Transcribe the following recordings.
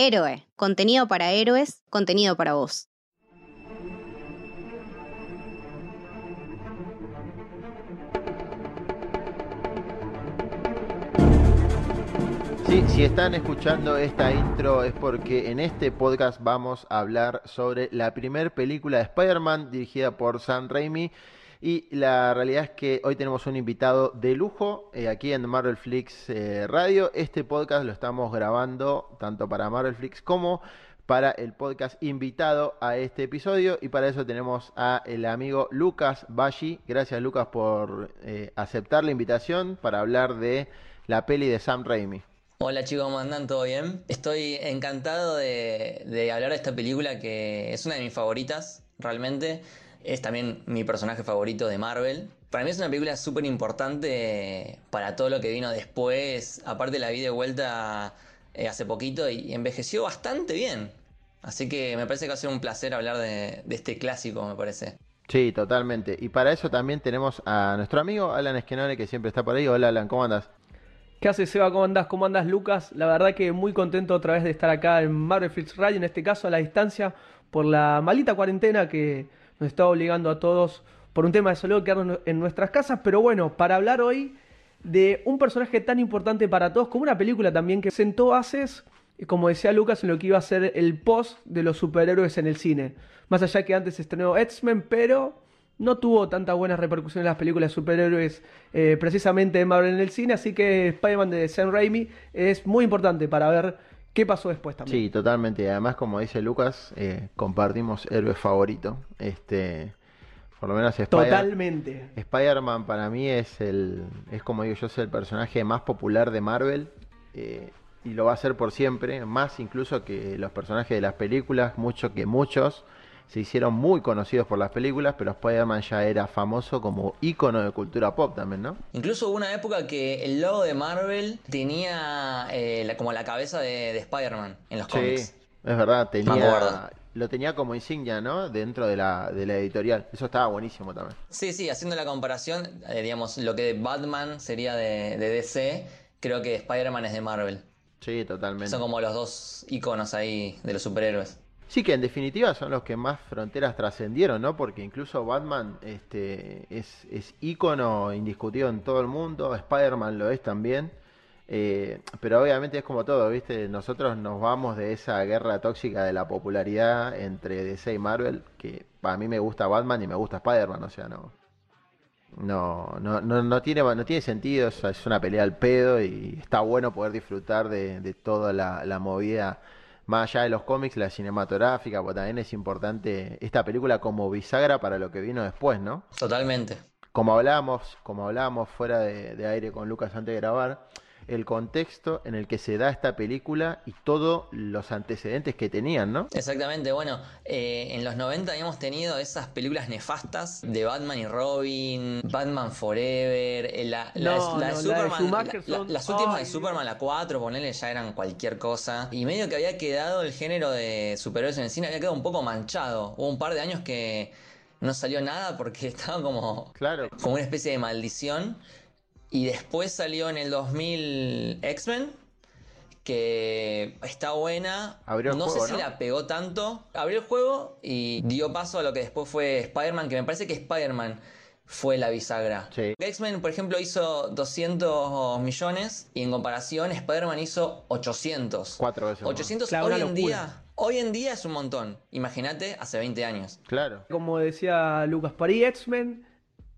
Héroe, contenido para héroes, contenido para vos. Si están escuchando esta intro es porque en este podcast vamos a hablar sobre la primera película de Spider-Man dirigida por Sam Raimi. Y la realidad es que hoy tenemos un invitado de lujo eh, aquí en Marvel Flix eh, Radio. Este podcast lo estamos grabando tanto para Marvel Flix como para el podcast invitado a este episodio. Y para eso tenemos a el amigo Lucas Bashi. Gracias Lucas por eh, aceptar la invitación para hablar de la peli de Sam Raimi. Hola chicos, ¿cómo andan? ¿Todo bien? Estoy encantado de, de, hablar de esta película que es una de mis favoritas, realmente. Es también mi personaje favorito de Marvel. Para mí es una película súper importante para todo lo que vino después. Aparte la vi de vuelta eh, hace poquito y envejeció bastante bien. Así que me parece que va a ser un placer hablar de, de este clásico, me parece. Sí, totalmente. Y para eso también tenemos a nuestro amigo Alan Esquenone, que siempre está por ahí. Hola Alan, ¿cómo andas? ¿Qué haces, Seba? ¿Cómo andas? ¿Cómo andas, Lucas? La verdad que muy contento otra vez de estar acá en Marvel Fields Radio, en este caso a la distancia, por la malita cuarentena que nos está obligando a todos por un tema de salud quedarnos en nuestras casas. Pero bueno, para hablar hoy de un personaje tan importante para todos, como una película también que sentó bases, como decía Lucas, en lo que iba a ser el post de los superhéroes en el cine. Más allá que antes estrenó X-Men, pero no tuvo tanta buena repercusión en las películas de superhéroes eh, precisamente de Marvel en el cine, así que Spider-Man de Sam Raimi es muy importante para ver qué pasó después también. Sí, totalmente. Además, como dice Lucas, eh, compartimos héroe favorito. Este, por lo menos Spider Totalmente. Spider-Man para mí es el, es como digo yo, es el personaje más popular de Marvel. Eh, y lo va a ser por siempre, más incluso que los personajes de las películas, mucho que muchos se hicieron muy conocidos por las películas, pero Spider-Man ya era famoso como ícono de cultura pop también, ¿no? Incluso hubo una época que el logo de Marvel tenía eh, la, como la cabeza de, de Spider-Man en los sí, cómics. es verdad, tenía, lo tenía como insignia, ¿no? Dentro de la, de la editorial. Eso estaba buenísimo también. Sí, sí, haciendo la comparación, eh, digamos, lo que Batman sería de, de DC, creo que Spider-Man es de Marvel. Sí, totalmente. Son como los dos iconos ahí de los superhéroes. Sí, que en definitiva son los que más fronteras trascendieron, ¿no? Porque incluso Batman este, es, es ícono indiscutido en todo el mundo, Spider-Man lo es también, eh, pero obviamente es como todo, ¿viste? Nosotros nos vamos de esa guerra tóxica de la popularidad entre DC y Marvel, que para mí me gusta Batman y me gusta Spider-Man, o sea, no... No, no, no, no, tiene, no tiene sentido, es, una pelea al pedo y está bueno poder disfrutar de, toda la movida más allá de los cómics, la cinematográfica, porque también es importante esta película como bisagra para lo que vino después, ¿no? Totalmente. Como hablábamos, como hablábamos fuera de, de aire con Lucas antes de grabar, el contexto en el que se da esta película y todos los antecedentes que tenían, ¿no? Exactamente, bueno, eh, en los 90 habíamos tenido esas películas nefastas de Batman y Robin, Batman Forever, la, la, No, la de no, la de Superman, son- las últimas Ay, de Superman, la 4, ponele, ya eran cualquier cosa. Y medio que había quedado el género de superhéroes en el cine, había quedado un poco manchado. Hubo un par de años que no salió nada porque estaba como Claro. como una especie de maldición. Y después salió en el 2000 X-Men, que está buena. Abrió el no juego, sé si ¿no? la pegó tanto. Abrió el juego y dio paso a lo que después fue Spider-Man, que me parece que Spider-Man fue la bisagra. Sí. X-Men, por ejemplo, hizo 200 millones y en comparación Spider-Man hizo 800. Cuatro veces más. 800 Claro, hoy en locura. día. Hoy en día es un montón. Imagínate hace 20 años. Claro. Como decía Lucas, para ahí X-Men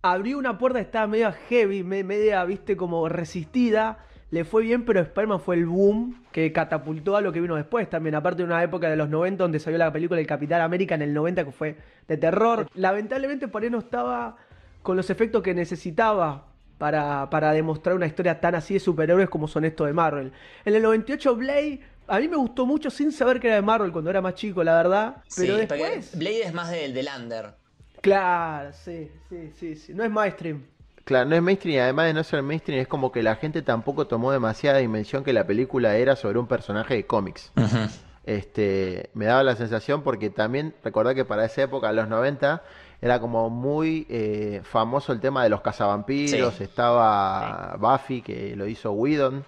abrió una puerta, estaba media heavy, me- media, viste, como resistida. Le fue bien, pero Spider-Man fue el boom que catapultó a lo que vino después también. Aparte de una época de los 90 donde salió la película El Capitán América en el 90 que fue de terror. Lamentablemente por ahí no estaba con los efectos que necesitaba para, para demostrar una historia tan así de superhéroes como son estos de Marvel. En el 98 Blade, a mí me gustó mucho sin saber que era de Marvel cuando era más chico, la verdad. Pero Sí, después... Blade es más del, del under. Claro, sí, sí, sí, sí. No es mainstream. Claro, no es mainstream y además de no ser mainstream es como que la gente tampoco tomó demasiada dimensión que la película era sobre un personaje de cómics. Este, me daba la sensación porque también recordá que para esa época, los 90, era como muy eh, famoso el tema de los cazavampiros, Sí. estaba Buffy que lo hizo Whedon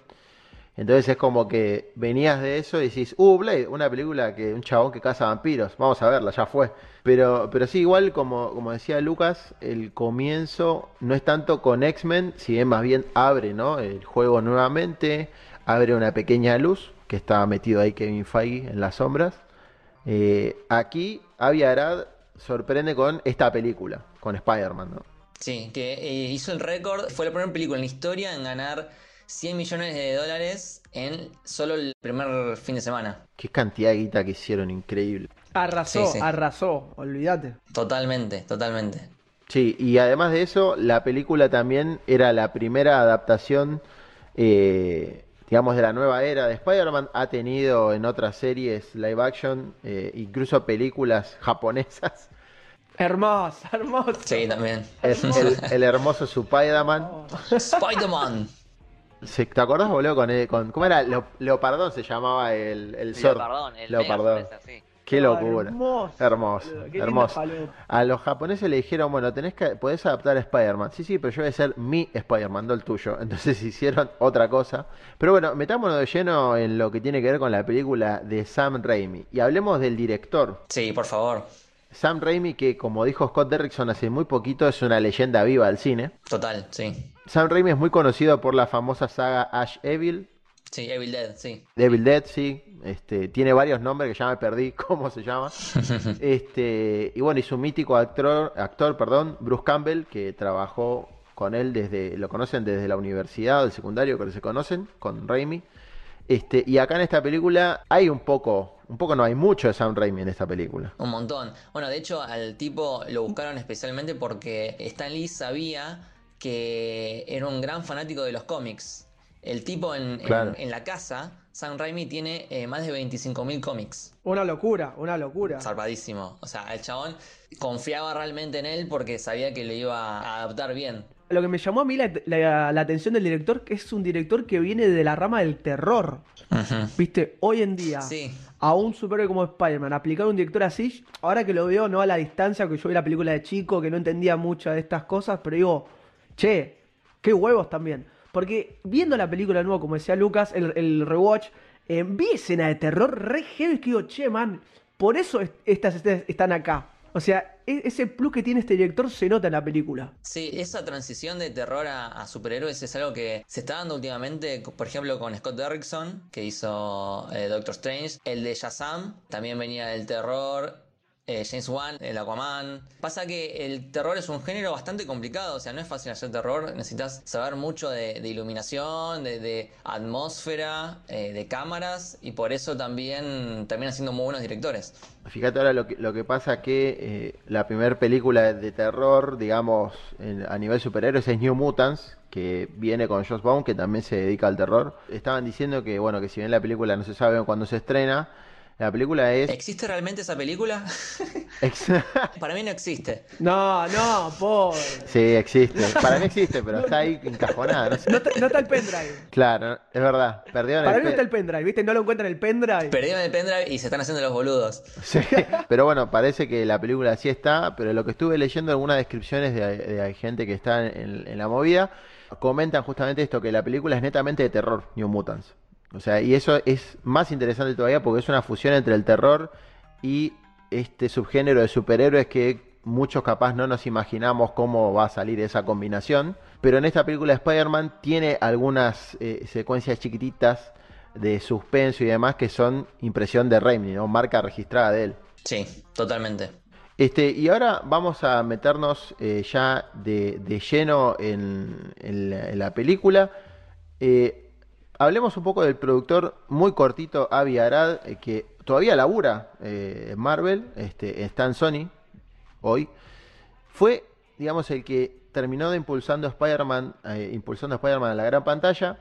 Entonces es como que venías de eso y decís, uh, Blade, una película que un chabón que caza vampiros, vamos a verla, ya fue. Pero, pero sí, igual como, como decía Lucas, el comienzo no es tanto con X-Men, si bien más bien abre ¿no? el juego nuevamente, abre una pequeña luz, que está metido ahí Kevin Feige en las sombras. Eh, aquí Avi Arad sorprende con esta película, con Spider-Man, ¿no? Sí, que eh, hizo el récord, fue la primera película en la historia en ganar 100 millones de dólares en solo el primer fin de semana. Qué cantidad de guita que hicieron, increíble. Arrasó, Sí, sí. arrasó, olvídate. Totalmente, totalmente. Sí, y además de eso, la película también era la primera adaptación, eh, digamos, de la nueva era de Spider-Man. Ha tenido en otras series live action, eh, incluso películas japonesas. Hermosa, hermosa. Sí, también. El, el- el hermoso Spider-Man. Spider-Man. Sí, ¿Te acordás, boludo? Con, el- con, ¿Cómo era? Leo- Leopardón se llamaba el, el. Leopardón, el Leopardón. Así. Qué Ah, locura. hermoso. Hermoso, hermoso. A los japoneses le dijeron, bueno, tenés que, podés adaptar a Spider-Man. Sí, sí, pero yo voy a ser mi Spider-Man, no el tuyo. Entonces hicieron otra cosa. Pero bueno, metámonos de lleno en lo que tiene que ver con la película de Sam Raimi. Y hablemos del director. Sí, por favor. Sam Raimi, que como dijo Scott Derrickson hace muy poquito, es una leyenda viva del cine. Total, sí. Sam Raimi es muy conocido por la famosa saga Ash Evil, Sí, Evil Dead, sí. Devil Dead, sí. Este, tiene varios nombres que ya me perdí cómo se llama. Este, y bueno, y su mítico actor, actor, perdón, Bruce Campbell, que trabajó con él desde, lo conocen desde la universidad o el secundario, que se conocen, con Raimi. Este, y acá en esta película hay un poco, un poco no hay mucho de Sam Raimi en esta película. Un montón. Bueno, de hecho, al tipo lo buscaron especialmente porque Stan Lee sabía que era un gran fanático de los cómics. El tipo en, en- la casa, Sam Raimi tiene eh, más de 25.000 cómics. Una locura, una locura. Zarpadísimo. O sea, el chabón confiaba realmente en él porque sabía que lo iba a adaptar bien. Lo que me llamó a mí la, la- la atención del director, que es un director que viene de la rama del terror. Viste, hoy en día, Sí. a un superhéroe como Spider-Man, aplicar un director así, ahora que lo veo, no a la distancia, que yo vi la película de chico, que no entendía muchas de estas cosas, pero digo, che, qué huevos también. Porque viendo la película de nuevo, como decía Lucas, el, el rewatch, eh, vi escena de terror re heavy que digo, che, man, por eso est- estas escenas están acá. O sea, e- ese plus que tiene este director se nota en la película. Sí, esa transición de terror a, a superhéroes es algo que se está dando últimamente, por ejemplo, con Scott Derrickson, que hizo eh, Doctor Strange. El de Shazam también venía del terror. Eh, James Wan, el Aquaman. Pasa que el terror es un género bastante complicado, o sea, no es fácil hacer terror. Necesitas saber mucho de, iluminación, de, atmósfera, eh, de cámaras, y por eso también terminan siendo muy buenos directores. Fíjate ahora lo que, lo que pasa que eh, la primera película de terror, digamos, en- a nivel superhéroes es New Mutants, que viene con Joss Bone, que también se dedica al terror. Estaban diciendo que, bueno, que si bien la película no se sabe cuándo se estrena, la película es... ¿Existe realmente esa película? Para mí no existe. No, no, pobre. sí, existe. Para mí existe, pero está ahí encajonada. No sé. No, está- no está el pendrive. Claro, es verdad. Perdieron Para el mí no está el pendrive, ¿viste? No lo encuentran en el pendrive. Perdieron el pendrive y se están haciendo los boludos. Sí, pero bueno, parece que la película sí está, pero lo que estuve leyendo algunas descripciones de, de gente que está en, en la movida, comentan justamente esto, que la película es netamente de terror, New Mutants. O sea, y eso es más interesante todavía porque es una fusión entre el terror y este subgénero de superhéroes que muchos capaz no nos imaginamos cómo va a salir esa combinación. Pero en esta película Spider-Man tiene algunas eh, secuencias chiquititas de suspenso y demás que son impresión de Raimi, ¿no? Marca registrada de él. Sí, totalmente. Este, y ahora vamos a meternos eh, ya de, de lleno en, en la, en la película. Eh, hablemos un poco del productor muy cortito, Avi Arad, eh, que todavía labura eh, en Marvel, este, está en Sony hoy. Fue, digamos, el que terminó de impulsando Spider-Man, eh, impulsando a Spider-Man a la gran pantalla.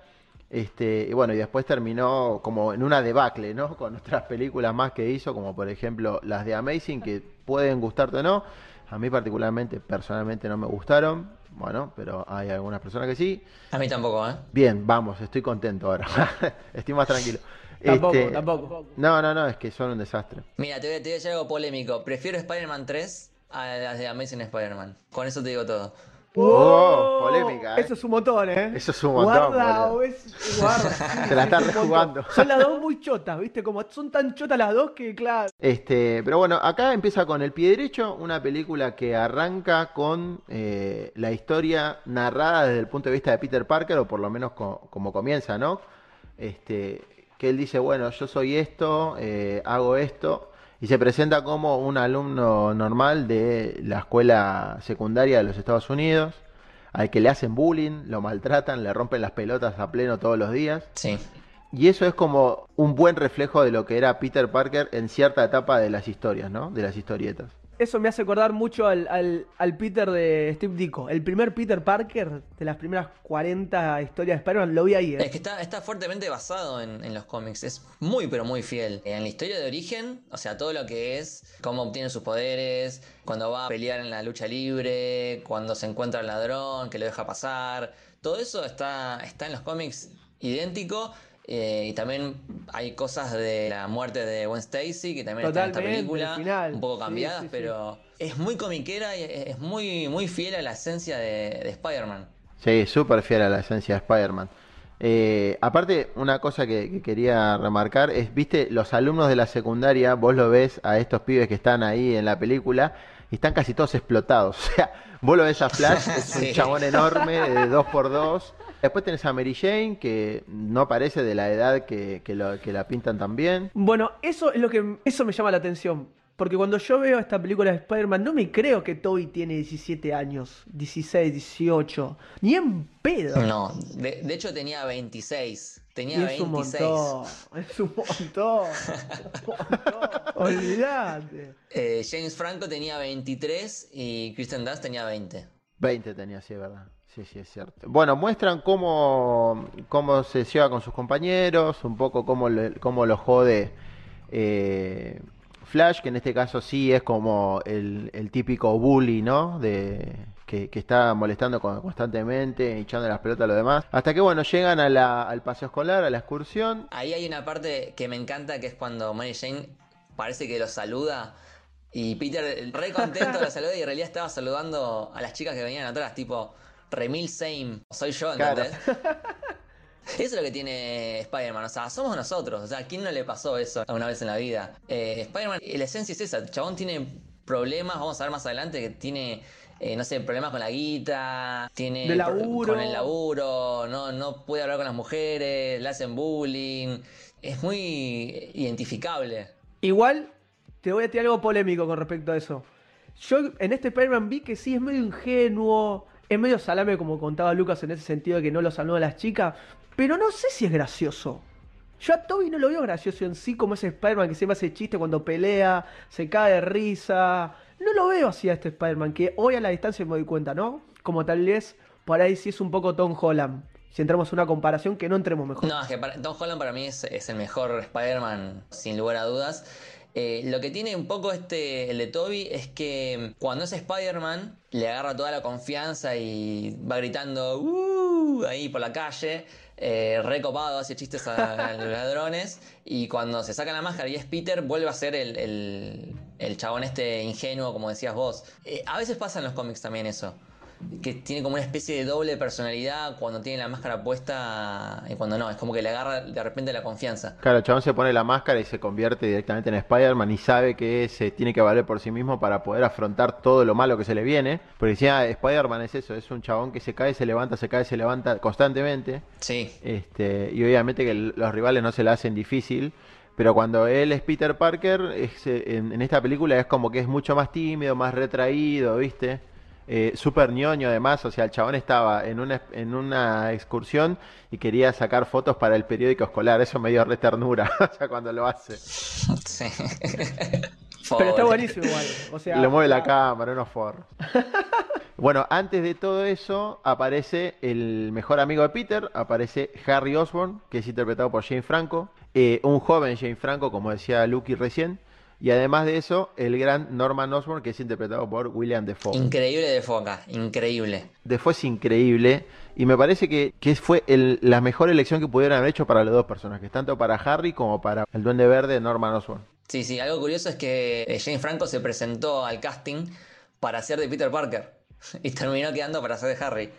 Este, y bueno, y después terminó como en una debacle, ¿no? Con otras películas más que hizo, como por ejemplo las de Amazing, que pueden gustarte o no. A mí particularmente, personalmente no me gustaron. Bueno, pero hay algunas personas que sí. A mí tampoco, ¿eh? Bien, vamos, estoy contento ahora. estoy más tranquilo. Tampoco, Este, tampoco. No, no, no, es que son un desastre. Mira, te voy, a, te voy a decir algo polémico. Prefiero Spider-Man 3 a las de Amazing Spider-Man. Con eso te digo todo. Oh, polémica, ¿eh? Eso es un montón, ¿eh? Eso es un montón, Guarda, es- guarda, sí, Se la está rejugando. Son las dos muy chotas, ¿viste? Como son tan chotas las dos que, claro. Este, pero bueno, acá empieza con El Pie Derecho, una película que arranca con eh, la historia narrada desde el punto de vista de Peter Parker, o por lo menos co- como comienza, ¿no? Este, que él dice, bueno, yo soy esto, eh, hago esto, y se presenta como un alumno normal de la escuela secundaria de los Estados Unidos, al que le hacen bullying, lo maltratan, le rompen las pelotas a pleno todos los días. Sí. Y eso es como un buen reflejo de lo que era Peter Parker en cierta etapa de las historias, ¿no? De las historietas. Eso me hace acordar mucho al, al- al Peter de Steve Ditko. El primer Peter Parker de las primeras 40 historias de Spider-Man lo vi ahí, Es ¿eh? que está, está fuertemente basado en, en los cómics. Es muy, pero muy fiel. En la historia de origen, o sea, todo lo que es, cómo obtiene sus poderes, cuando va a pelear en la lucha libre, cuando se encuentra al ladrón, que lo deja pasar. Todo eso está, está en los cómics idéntico. Eh, y también hay cosas de la muerte de Gwen Stacy que también está en esta Totalmente, película, final. un poco cambiadas, sí, sí. pero es muy comiquera y es muy, muy fiel a la esencia de, de Spider-Man. Sí, súper fiel a la esencia de Spider-Man. Eh, aparte, una cosa que, que quería remarcar es, viste, los alumnos de la secundaria, vos lo ves a estos pibes que están ahí en la película y están casi todos explotados. O sea, vos lo ves a Flash, es un chabón enorme de 2x2. Después tenés a Mary Jane, que no parece de la edad que, que lo- que la pintan tan bien. Bueno, eso es lo que eso me llama la atención. Porque cuando yo veo esta película de Spider-Man, no me creo que Toby tiene 17 años, 16, 18. Ni en pedo. No, de, de hecho tenía 26. Tenía Y es un 26. montón. Es un montón. un montón. Olvídate. Eh, James Franco tenía 23 y Kristen Dunst tenía 20. 20 tenía, sí, es verdad. Sí, sí, es cierto. Bueno, muestran cómo, cómo se lleva con sus compañeros, un poco cómo, cómo lo jode eh, Flash, que en este caso sí es como el, típico bully, ¿no? De, que, está molestando con- constantemente, echando las pelotas a los demás. Hasta que, bueno, llegan al paseo escolar, a la excursión. Ahí hay una parte que me encanta que es cuando Mary Jane parece que lo saluda y Peter re contento lo saluda y en realidad estaba saludando a las chicas que venían atrás, tipo Remil Same, soy yo, Claro. ¿entendés? Eso es lo que tiene Spider-Man, o sea, somos nosotros, o sea, ¿a quién no le pasó eso alguna vez en la vida? Eh, Spider-Man, eh, la esencia es esa, el chabón tiene problemas, vamos a ver más adelante, que tiene, eh, no sé, problemas con la guita, tiene De pro- laburo. con el laburo, no, no puede hablar con las mujeres, le hacen bullying, es muy identificable. Igual, te voy a tirar algo polémico con respecto a eso. Yo en este Spider-Man vi que sí es medio ingenuo, es medio salame como contaba Lucas en ese sentido de que no lo saluda a las chicas, pero no sé si es gracioso. Yo a Toby no lo veo gracioso en sí como ese Spider-Man que siempre hace chiste cuando pelea, se cae de risa. No lo veo así a este Spider-Man, que hoy a la distancia me doy cuenta, ¿no? Como tal vez por ahí sí es un poco Tom Holland. Si entramos en una comparación, que no entremos mejor. No, es que Tom Holland para mí es, es el mejor Spider-Man, sin lugar a dudas. Eh, lo que tiene un poco este, el de Toby, es que cuando es Spider-Man, le agarra toda la confianza y va gritando "Uh", ahí por la calle, eh, recopado, hace chistes a, a los ladrones. Y cuando se saca la máscara y es Peter, vuelve a ser el, el, el chabón este ingenuo, como decías vos. Eh, a veces pasa en los cómics también eso que tiene como una especie de doble personalidad cuando tiene la máscara puesta y cuando no, es como que le agarra de repente la confianza. Claro, el chabón se pone la máscara y se convierte directamente en Spider-Man y sabe que se tiene que valer por sí mismo para poder afrontar todo lo malo que se le viene. Porque decía, Spider-Man es eso, es un chabón que se cae, se levanta, se cae, se levanta constantemente. Sí, Este, y obviamente que los rivales no se la hacen difícil. Pero cuando él es Peter Parker, es, eh, en, en esta película es como que es mucho más tímido, más retraído, ¿viste? Eh, Súper ñoño además, o sea, el chabón estaba en una, en una excursión y quería sacar fotos para el periódico escolar, eso me dio re ternura, o sea, cuando lo hace. sí. Pero está buenísimo igual. O sea, Le mueve la cámara, unos forros. Bueno, antes de todo eso, aparece el mejor amigo de Peter, aparece Harry Osborn, que es interpretado por Jane Franco, eh, un joven Jane Franco, como decía Lucky recién, y además de eso, el gran Norman Osborn, que es interpretado por William Defoe. Increíble de foca, increíble. Defoe es increíble, y me parece que, que fue el- la mejor elección que pudieran haber hecho para los dos personajes, tanto para Harry como para el Duende Verde Norman Osborn. Sí, sí, algo curioso es que eh, Jane Franco se presentó al casting para ser de Peter Parker. y terminó quedando para ser de Harry.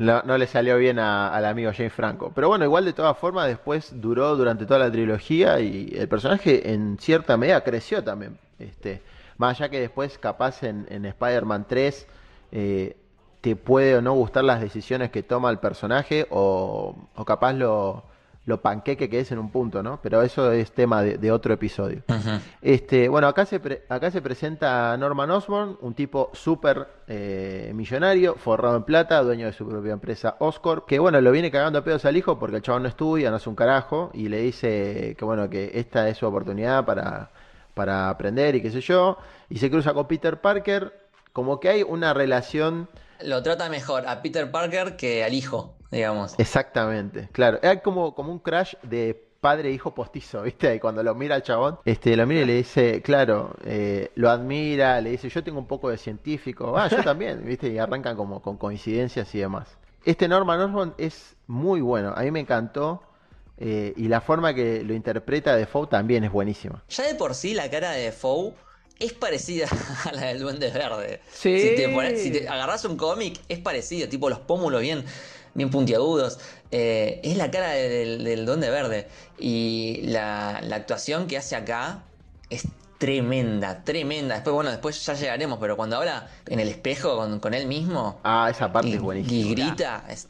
No, le salió bien a- al amigo James Franco. Pero bueno, igual de todas formas, después duró durante toda la trilogía y el personaje en cierta medida creció también. Este, más allá que después, capaz en, en Spider-Man 3, eh, te puede o no gustar las decisiones que toma el personaje o, o capaz lo, lo panqueque que es en un punto, ¿no? Pero eso es tema de, de otro episodio. Este, bueno, acá se, pre- acá se presenta Norman Osborn, un tipo súper eh, millonario, forrado en plata, dueño de su propia empresa Oscorp, que bueno, lo viene cagando a pedos al hijo porque el chabón no estudia, no hace un carajo, y le dice que bueno, que esta es su oportunidad para, para aprender y qué sé yo, y se cruza con Peter Parker, como que hay una relación... Lo trata mejor a Peter Parker que al hijo, digamos. Exactamente, claro. Hay como, como un crash de padre e hijo postizo, ¿viste? Y cuando lo mira al chabón, este, lo mira y le dice, claro, eh, lo admira, le dice, yo tengo un poco de científico, ah, yo también, ¿viste? Y arrancan como con coincidencias y demás. Este Norman Osborn es muy bueno, a mí me encantó. eh, y la forma que lo interpreta Defoe también es buenísima. Ya de por sí la cara de Defoe es parecida a la del Duende Verde. Sí. Si te, si te agarras un cómic, es parecido, tipo los pómulos bien, bien puntiagudos. Eh, es la cara de- del, del Duende Verde. Y la, la actuación que hace acá es tremenda, tremenda. Después, bueno, después ya llegaremos, pero cuando habla en el espejo con, con él mismo Ah, esa parte y, es buenísima. y grita, es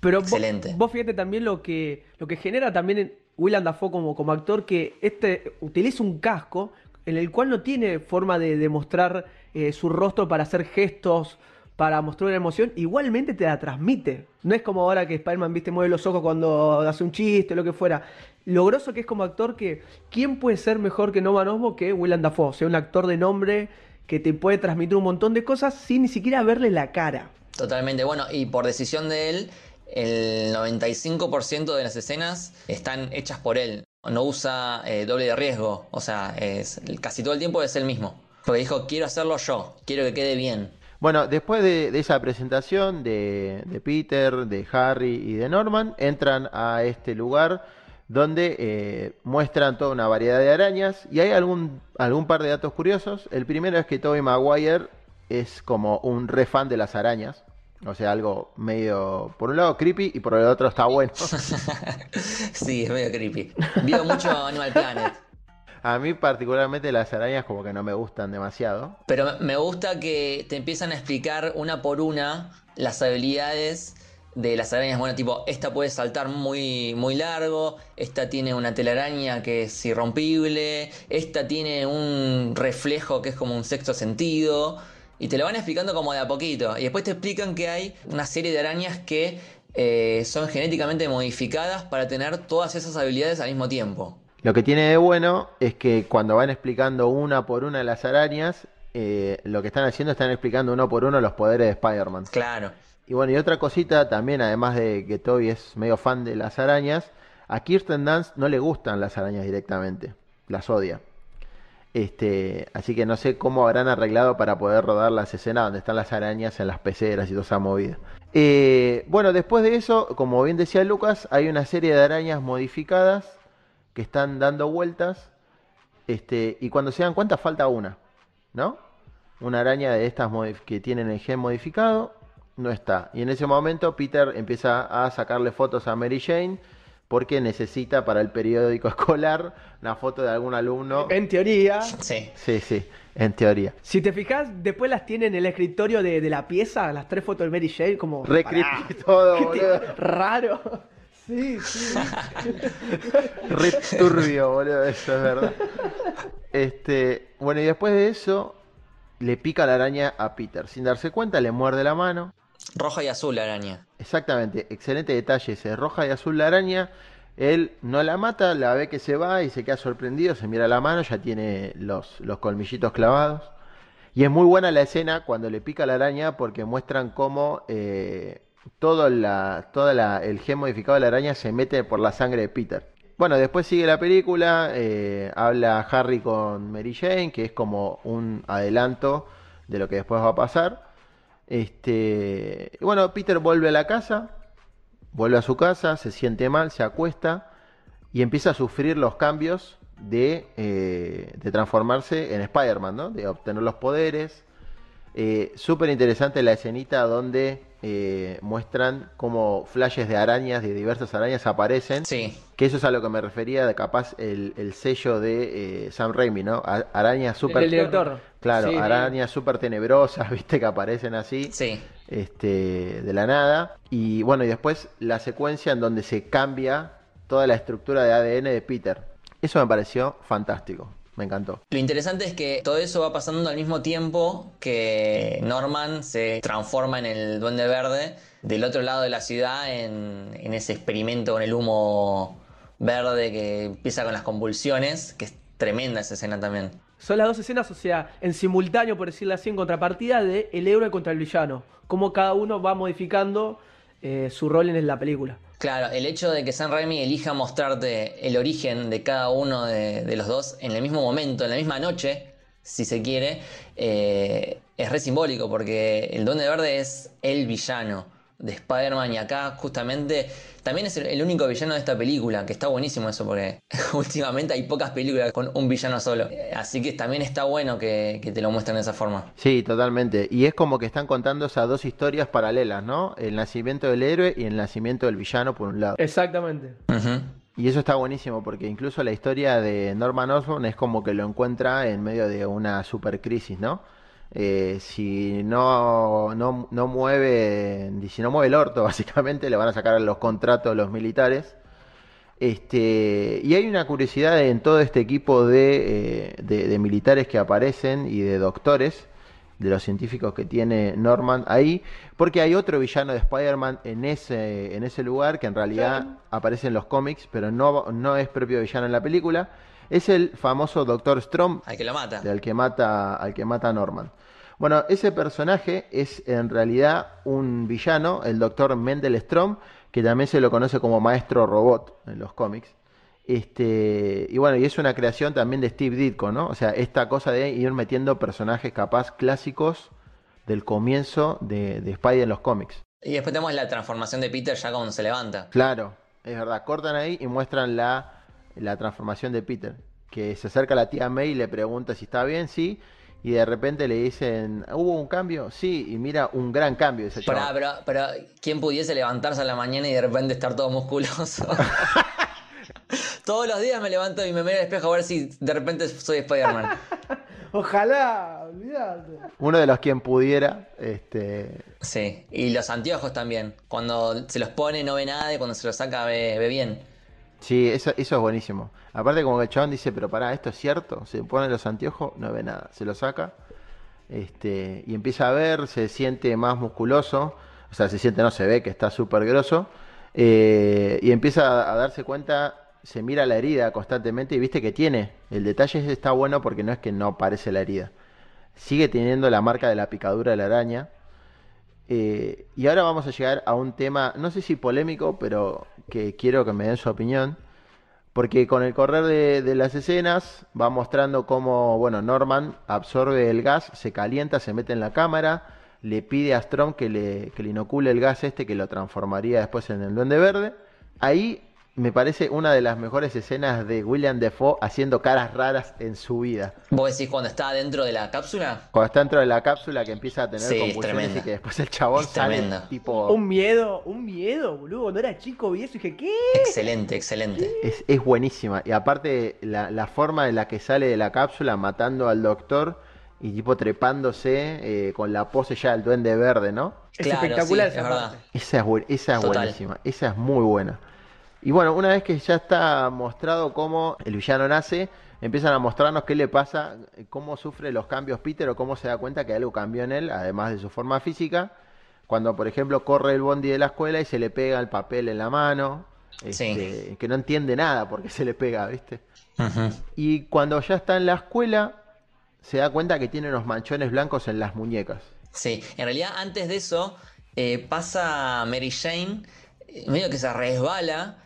Pero vos- Excelente. Vos, fíjate también lo que, lo que genera también en Willem Dafoe como, como actor, que este utiliza un casco en el cual no tiene forma de demostrar eh, su rostro para hacer gestos, para mostrar una emoción, igualmente te la transmite. No es como ahora que Spider-Man, viste, mueve los ojos cuando hace un chiste, lo que fuera. Lo groso que es como actor que, ¿quién puede ser mejor que Norman Osborn que Willem Dafoe? O sea, un actor de nombre que te puede transmitir un montón de cosas sin ni siquiera verle la cara. Totalmente, bueno, y por decisión de él, el 95% de las escenas están hechas por él. No usa eh, doble de riesgo, o sea, es, casi todo el tiempo es él mismo. Porque dijo, quiero hacerlo yo, quiero que quede bien. Bueno, después de, esa presentación de, de Peter, de Harry y de Norman, entran a este lugar donde eh, muestran toda una variedad de arañas y hay algún, algún par de datos curiosos. El primero es que Tobey Maguire es como un re fan de las arañas. O sea, algo medio, por un lado creepy y por el otro está bueno. sí, es medio creepy. Vio mucho Animal Planet. A mí particularmente las arañas como que no me gustan demasiado. Pero me gusta que te empiezan a explicar una por una las habilidades de las arañas. Bueno, tipo, esta puede saltar muy, muy largo, esta tiene una telaraña que es irrompible, esta tiene un reflejo que es como un sexto sentido. Y te lo van explicando como de a poquito. Y después te explican que hay una serie de arañas que eh, son genéticamente modificadas para tener todas esas habilidades al mismo tiempo. Lo que tiene de bueno es que cuando van explicando una por una las arañas, eh, lo que están haciendo están explicando uno por uno los poderes de Spider-Man. Claro. Y bueno, y otra cosita también, además de que Toby es medio fan de las arañas, a Kirsten Dunst no le gustan las arañas directamente, las odia. Este, así que no sé cómo habrán arreglado para poder rodar las escenas donde están las arañas en las peceras y toda esa movida. Eh, bueno, después de eso, como bien decía Lucas, hay una serie de arañas modificadas que están dando vueltas. Este, y cuando se dan cuenta, falta una, ¿no? Una araña de estas modif- que tienen el gen modificado no está. Y en ese momento Peter empieza a sacarle fotos a Mary Jane porque necesita para el periódico escolar una foto de algún alumno. En teoría, Sí. Sí, sí, en teoría. Si te fijas, después las tiene en el escritorio de, de la pieza, las tres fotos de Mary Jane, como. Todo, boludo. Raro. Sí, sí. Re turbio, boludo, eso es verdad. Este, bueno, y después de eso le pica la araña a Peter. Sin darse cuenta, le muerde la mano. Roja y azul la araña. Exactamente, excelente detalle ese, roja y azul la araña. Él no la mata, la ve que se va y se queda sorprendido, se mira la mano, ya tiene los, los colmillitos clavados. Y es muy buena la escena cuando le pica la araña porque muestran cómo eh, todo la, toda la- el gen modificado de la araña se mete por la sangre de Peter. Bueno, después sigue la película, eh, habla Harry con Mary Jane, que es como un adelanto de lo que después va a pasar. Este, y bueno, Peter vuelve a la casa, vuelve a su casa, se siente mal, se acuesta y empieza a sufrir los cambios de, eh, de transformarse en Spider-Man, ¿no? De obtener los poderes. Eh, Súper interesante la escenita donde eh, muestran cómo flashes de arañas, de diversas arañas aparecen. Sí. Que eso es a lo que me refería, de capaz el, el sello de eh, Sam Raimi, ¿no? A- arañas súper... El director. Claro, Sí, arañas súper tenebrosas, viste, que aparecen así, Sí. este, de la nada. Y bueno, y después la secuencia en donde se cambia toda la estructura de ADN de Peter. Eso me pareció fantástico, me encantó. Lo interesante es que todo eso va pasando al mismo tiempo que Norman se transforma en el Duende Verde del otro lado de la ciudad en, en ese experimento con el humo verde que empieza con las convulsiones, que es tremenda esa escena también. Son las dos escenas, o sea, en simultáneo, por decirlo así, en contrapartida de el héroe contra el villano. Cómo cada uno va modificando eh, su rol en la película. Claro, el hecho de que Sam Raimi elija mostrarte el origen de cada uno de, de los dos en el mismo momento, en la misma noche, si se quiere, eh, es re simbólico porque el Duende Verde es el villano de Spider-Man y acá justamente también es el, el único villano de esta película, que está buenísimo eso porque últimamente hay pocas películas con un villano solo. Así que también está bueno que, que te lo muestren de esa forma. Sí, totalmente. Y es como que están contando esas dos historias paralelas, ¿no? El nacimiento del héroe y el nacimiento del villano por un lado. Exactamente. Y eso está buenísimo porque incluso la historia de Norman Osborn es como que lo encuentra en medio de una super crisis, ¿no? Eh, si no, no, no mueve, si no mueve el orto, básicamente le van a sacar los contratos los militares. Este, y hay una curiosidad en todo este equipo de, eh, de- de militares que aparecen y de doctores, de los científicos que tiene Norman ahí, porque hay otro villano de Spider-Man en ese, en ese lugar que en realidad aparece en los cómics, pero no, no es propio villano en la película. Es el famoso Doctor Strom, Al que lo mata. al que mata al que mata a Norman. Bueno, ese personaje es en realidad un villano, el doctor Mendel Strom, que también se lo conoce como maestro robot en los cómics. Este, y bueno, y es una creación también de Steve Ditko, ¿no? O sea, esta cosa de ir metiendo personajes capaz clásicos del comienzo de, de Spidey en los cómics. Y después tenemos la transformación de Peter ya cuando se levanta. Claro, es verdad. Cortan ahí y muestran la, la transformación de Peter. Que se acerca a la tía May y le pregunta si está bien, sí. Y de repente le dicen, ¿hubo un cambio? Sí, y mira, un gran cambio ese chaval. pero, pero ¿quién pudiese levantarse a la mañana y de repente estar todo musculoso? Todos los días me levanto y me miro al espejo a ver si de repente soy Spider-Man. Ojalá, olvídate. Uno de los quien pudiera, este, Sí, y los anteojos también. Cuando se los pone no ve nada y cuando se los saca ve, ve bien. Sí, eso, eso es buenísimo. Aparte como que el chabón dice, pero pará, ¿esto es cierto? Se pone los anteojos, no ve nada. Se los saca este, y empieza a ver, se siente más musculoso. O sea, se siente, no se ve que está súper grosso. eh, y empieza a darse cuenta, se mira la herida constantemente y viste que tiene. El detalle está bueno porque no es que no parece la herida. Sigue teniendo la marca de la picadura de la araña. Eh, y ahora vamos a llegar a un tema, no sé si polémico, pero que quiero que me den su opinión. Porque con el correr de, las escenas va mostrando cómo, bueno, Norman absorbe el gas, se calienta, se mete en la cámara, le pide a Strom que le, que le inocule el gas este que lo transformaría después en el Duende Verde. Ahí me parece una de las mejores escenas de William Defoe haciendo caras raras en su vida. ¿Vos decís cuando está dentro de la cápsula? Cuando está dentro de la cápsula que empieza a tener Sí, es convulsiones y tremenda. que después el chabón Es sale tremenda. tipo... Un miedo, un miedo, boludo. Cuando era chico vi eso y dije, ¿qué? Excelente, excelente. Es, es buenísima. Y aparte, la, la forma en la que sale de la cápsula matando al doctor y tipo trepándose eh, con la pose ya del duende verde, ¿no? Es Claro, espectacular sí, esa es. Esa es, esa es buenísima. Esa es muy buena. Y bueno, una vez que ya está mostrado cómo el villano nace, empiezan a mostrarnos qué le pasa, cómo sufre los cambios Peter o cómo se da cuenta que algo cambió en él, además de su forma física. Cuando, por ejemplo, corre el bondi de la escuela y se le pega el papel en la mano. este, Que no entiende nada porque se le pega, ¿viste? Y cuando ya está en la escuela, se da cuenta que tiene unos manchones blancos en las muñecas. Sí, en realidad antes de eso eh, pasa Mary Jane, eh, medio que se resbala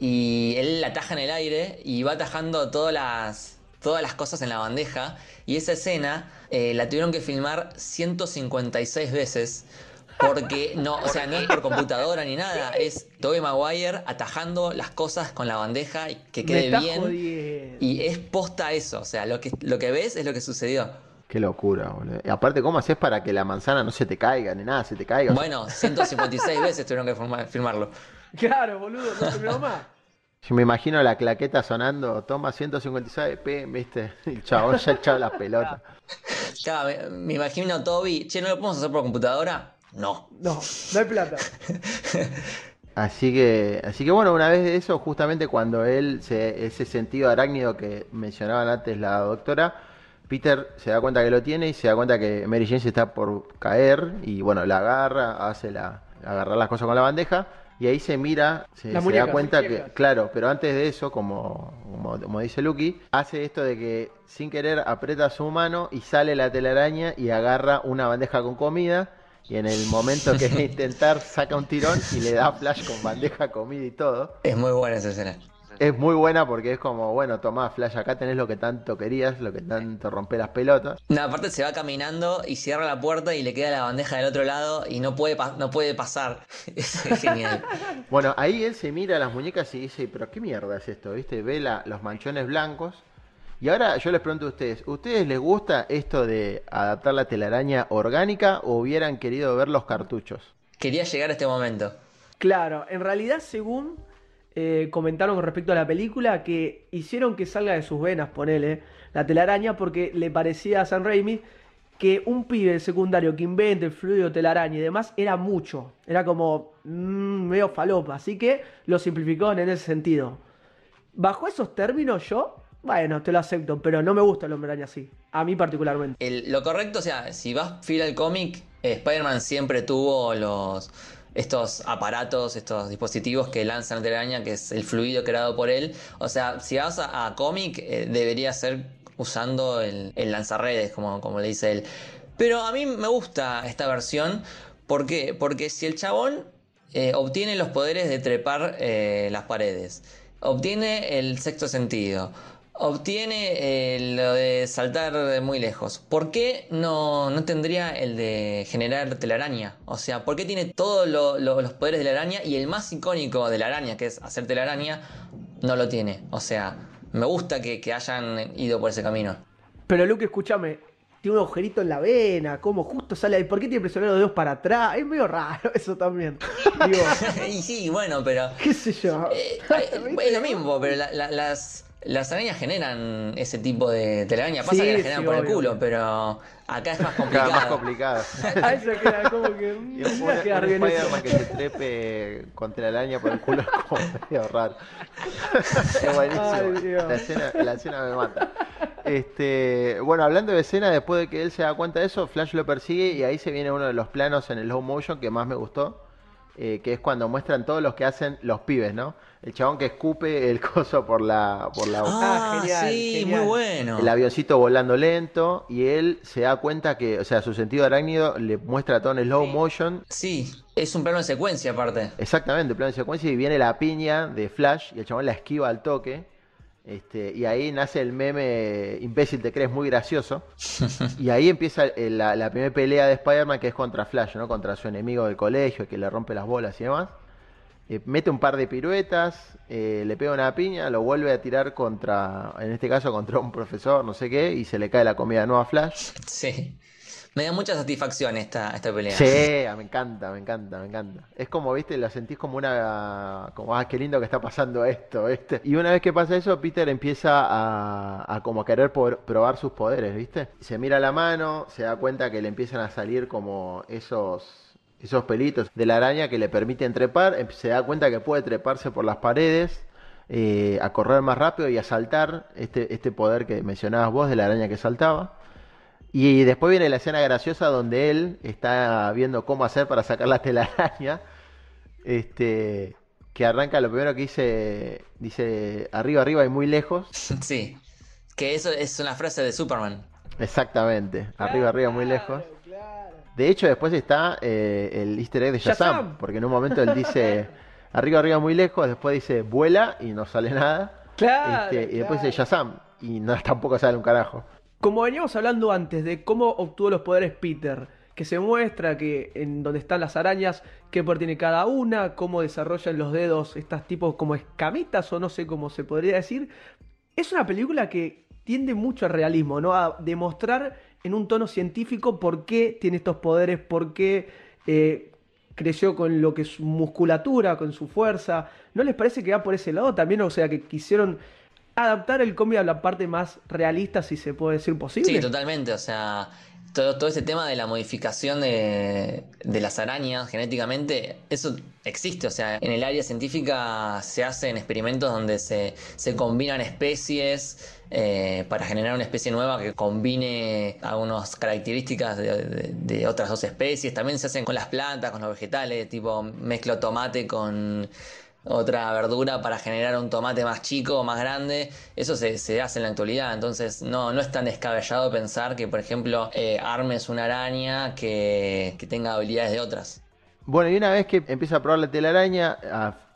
y él la ataja en el aire y va atajando todas las, todas las cosas en la bandeja. Y esa escena eh, la tuvieron que filmar 156 veces. Porque no, o sea, no es por computadora ni nada, es Tobey Maguire atajando las cosas con la bandeja y que quede bien. jodiendo. Y es posta eso, o sea, lo que, lo que ves es lo que sucedió. Qué locura, boludo. Y aparte, ¿cómo haces para que la manzana no se te caiga, ni nada, se te caiga? Bueno, 156 veces tuvieron que firma- firmarlo. Claro, boludo, no terminó más. Yo me imagino la claqueta sonando, toma 156 p, viste, el chabón ya echaba las pelotas. Claro, me, me imagino a Toby, che, ¿no lo podemos hacer por computadora? No. No, no hay plata. Así que, así que bueno, una vez de eso, justamente cuando él, se, ese sentido arácnido que mencionaban antes la doctora, Peter se da cuenta que lo tiene y se da cuenta que Mary Jane se está por caer y bueno, la agarra, hace la, agarrar las cosas con la bandeja y ahí se mira, se, La se muñeca, da cuenta que, claro, pero antes de eso, como, como, como dice Lucky, hace esto de que sin querer aprieta su mano y sale la telaraña y agarra una bandeja con comida. Y en el momento que intentar saca un tirón y le da Flash con bandeja, comida y todo. Es muy buena esa escena. Es muy buena porque es como, bueno, tomá Flash, acá tenés lo que tanto querías, lo que tanto rompe las pelotas. No, aparte se va caminando y cierra la puerta y le queda la bandeja del otro lado y no puede, pa- no puede pasar. Es genial. Bueno, ahí él se mira a las muñecas y dice, pero qué mierda es esto, ¿viste? Ve la- los manchones blancos. Y ahora yo les pregunto a ustedes, ¿ustedes les gusta esto de adaptar la telaraña orgánica o hubieran querido ver los cartuchos? Quería llegar a este momento. Claro, en realidad, según eh, comentaron con respecto a la película, que hicieron que salga de sus venas, ponele, la telaraña, porque le parecía a San Raimi que un pibe secundario que invente el fluido telaraña y demás era mucho. Era como mm, medio falopa. Así que lo simplificaron en ese sentido. Bajo esos términos, yo, bueno, te lo acepto, pero no me gusta el hombre araña así. A mí particularmente. El- lo correcto, o sea, si vas fiel al cómic, eh, Spider-Man siempre tuvo los estos aparatos, estos dispositivos que lanzan la telaraña, que es el fluido creado por él. O sea, si vas a, cómic, eh, debería ser usando el, el lanzarredes, como, como le dice él. Pero a mí me gusta esta versión. ¿Por qué? Porque si el chabón eh, obtiene los poderes de trepar eh, las paredes, obtiene el sexto sentido, obtiene eh, lo de saltar muy lejos, ¿por qué no, no tendría el de generar telaraña? O sea, ¿por qué tiene todos lo- lo- los poderes de la araña y el más icónico de la araña, que es hacer telaraña, no lo tiene? O sea, me gusta que, que hayan ido por ese camino. Pero Luke, escúchame, tiene un agujerito en la vena, como justo sale ahí. ¿Por qué tiene presionado los dedos para atrás? Es medio raro eso también. Digo, y sí, bueno, pero... qué sé yo. Eh, eh, es lo mismo, pero la- la- las, las arañas generan ese tipo de telaraña. Pasa Sí, que las sí, generan por el culo, pero acá es más complicado. más complicado. A eso queda como que. Y un, va a quedar un. Spider-Man que se trepe contra la araña por el culo es como medio raro. es buenísimo. Ay, la, escena, la escena me mata. Este, bueno, hablando de escena, después de que él se da cuenta de eso, Flash lo persigue y ahí se viene uno de los planos en el low motion que más me gustó. Eh, que es cuando muestran todos los que hacen los pibes, ¿no? El chabón que escupe el coso por la, por la Ah, Ah, genial, sí, genial. muy bueno. el avioncito volando lento y él se da cuenta que, o sea, su sentido arácnido le muestra todo en slow motion. Sí, es un plano de secuencia aparte. Exactamente, plano de secuencia y viene la piña de Flash y el chabón la esquiva al toque. Este, y ahí nace el meme imbécil te crees muy gracioso. y ahí empieza la, la primera pelea de Spider-Man que es contra Flash, ¿no? Contra su enemigo del colegio que le rompe las bolas y demás. Eh, mete un par de piruetas, eh, le pega una piña, lo vuelve a tirar contra, en este caso contra un profesor, no sé qué, y se le cae la comida nueva a Flash. Sí. Me da mucha satisfacción esta, esta pelea. Sí, ah, me encanta, me encanta, me encanta. Es como, viste, lo sentís como una, como, ah, qué lindo que está pasando esto, ¿viste? Y una vez que pasa eso, Peter empieza a, a como querer por- probar sus poderes, ¿viste? Se mira la mano, se da cuenta que le empiezan a salir como esos, esos pelitos de la araña que le permiten trepar, em- se da cuenta que puede treparse por las paredes. eh, a correr más rápido y a saltar este, este poder que mencionabas vos de la araña que saltaba. Y después viene la escena graciosa donde él está viendo cómo hacer para sacar la telaraña. Este, que arranca lo primero que dice, dice arriba, arriba y muy lejos. Sí. Que eso es una frase de Superman. Exactamente, arriba, arriba, muy lejos. De hecho, después está eh, el easter egg de Shazam, Shazam. porque en un momento él dice arriba, arriba, muy lejos, después dice vuela y no sale nada. Claro, Este, y después dice. Shazam y no, tampoco sale un carajo. Como veníamos hablando antes de cómo obtuvo los poderes Peter, que se muestra que en donde están las arañas, qué poder tiene cada una, cómo desarrollan los dedos estas tipos como escamitas o no sé cómo se podría decir. Es una película que tiende mucho al realismo, ¿no? A demostrar en un tono científico por qué tiene estos poderes, por qué eh, creció con lo que es su musculatura, con su fuerza. ¿No les parece que va por ese lado también? O sea, que quisieron adaptar el cómic a la parte más realista, si se puede decir posible. Sí, totalmente. O sea, todo, todo este tema de la modificación de, de, las arañas genéticamente, eso existe. O sea, en el área científica se hacen experimentos donde se, se combinan especies. Eh, para generar una especie nueva que combine algunas características de, de, de, otras dos especies. También se hacen con las plantas, con los vegetales, tipo mezclo tomate con otra verdura para generar un tomate más chico o más grande. Eso se, se, hace en la actualidad. Entonces no, no es tan descabellado pensar que, por ejemplo, eh, armes una araña que, que, tenga habilidades de otras. Bueno, y una vez que empieza a probar la telaraña,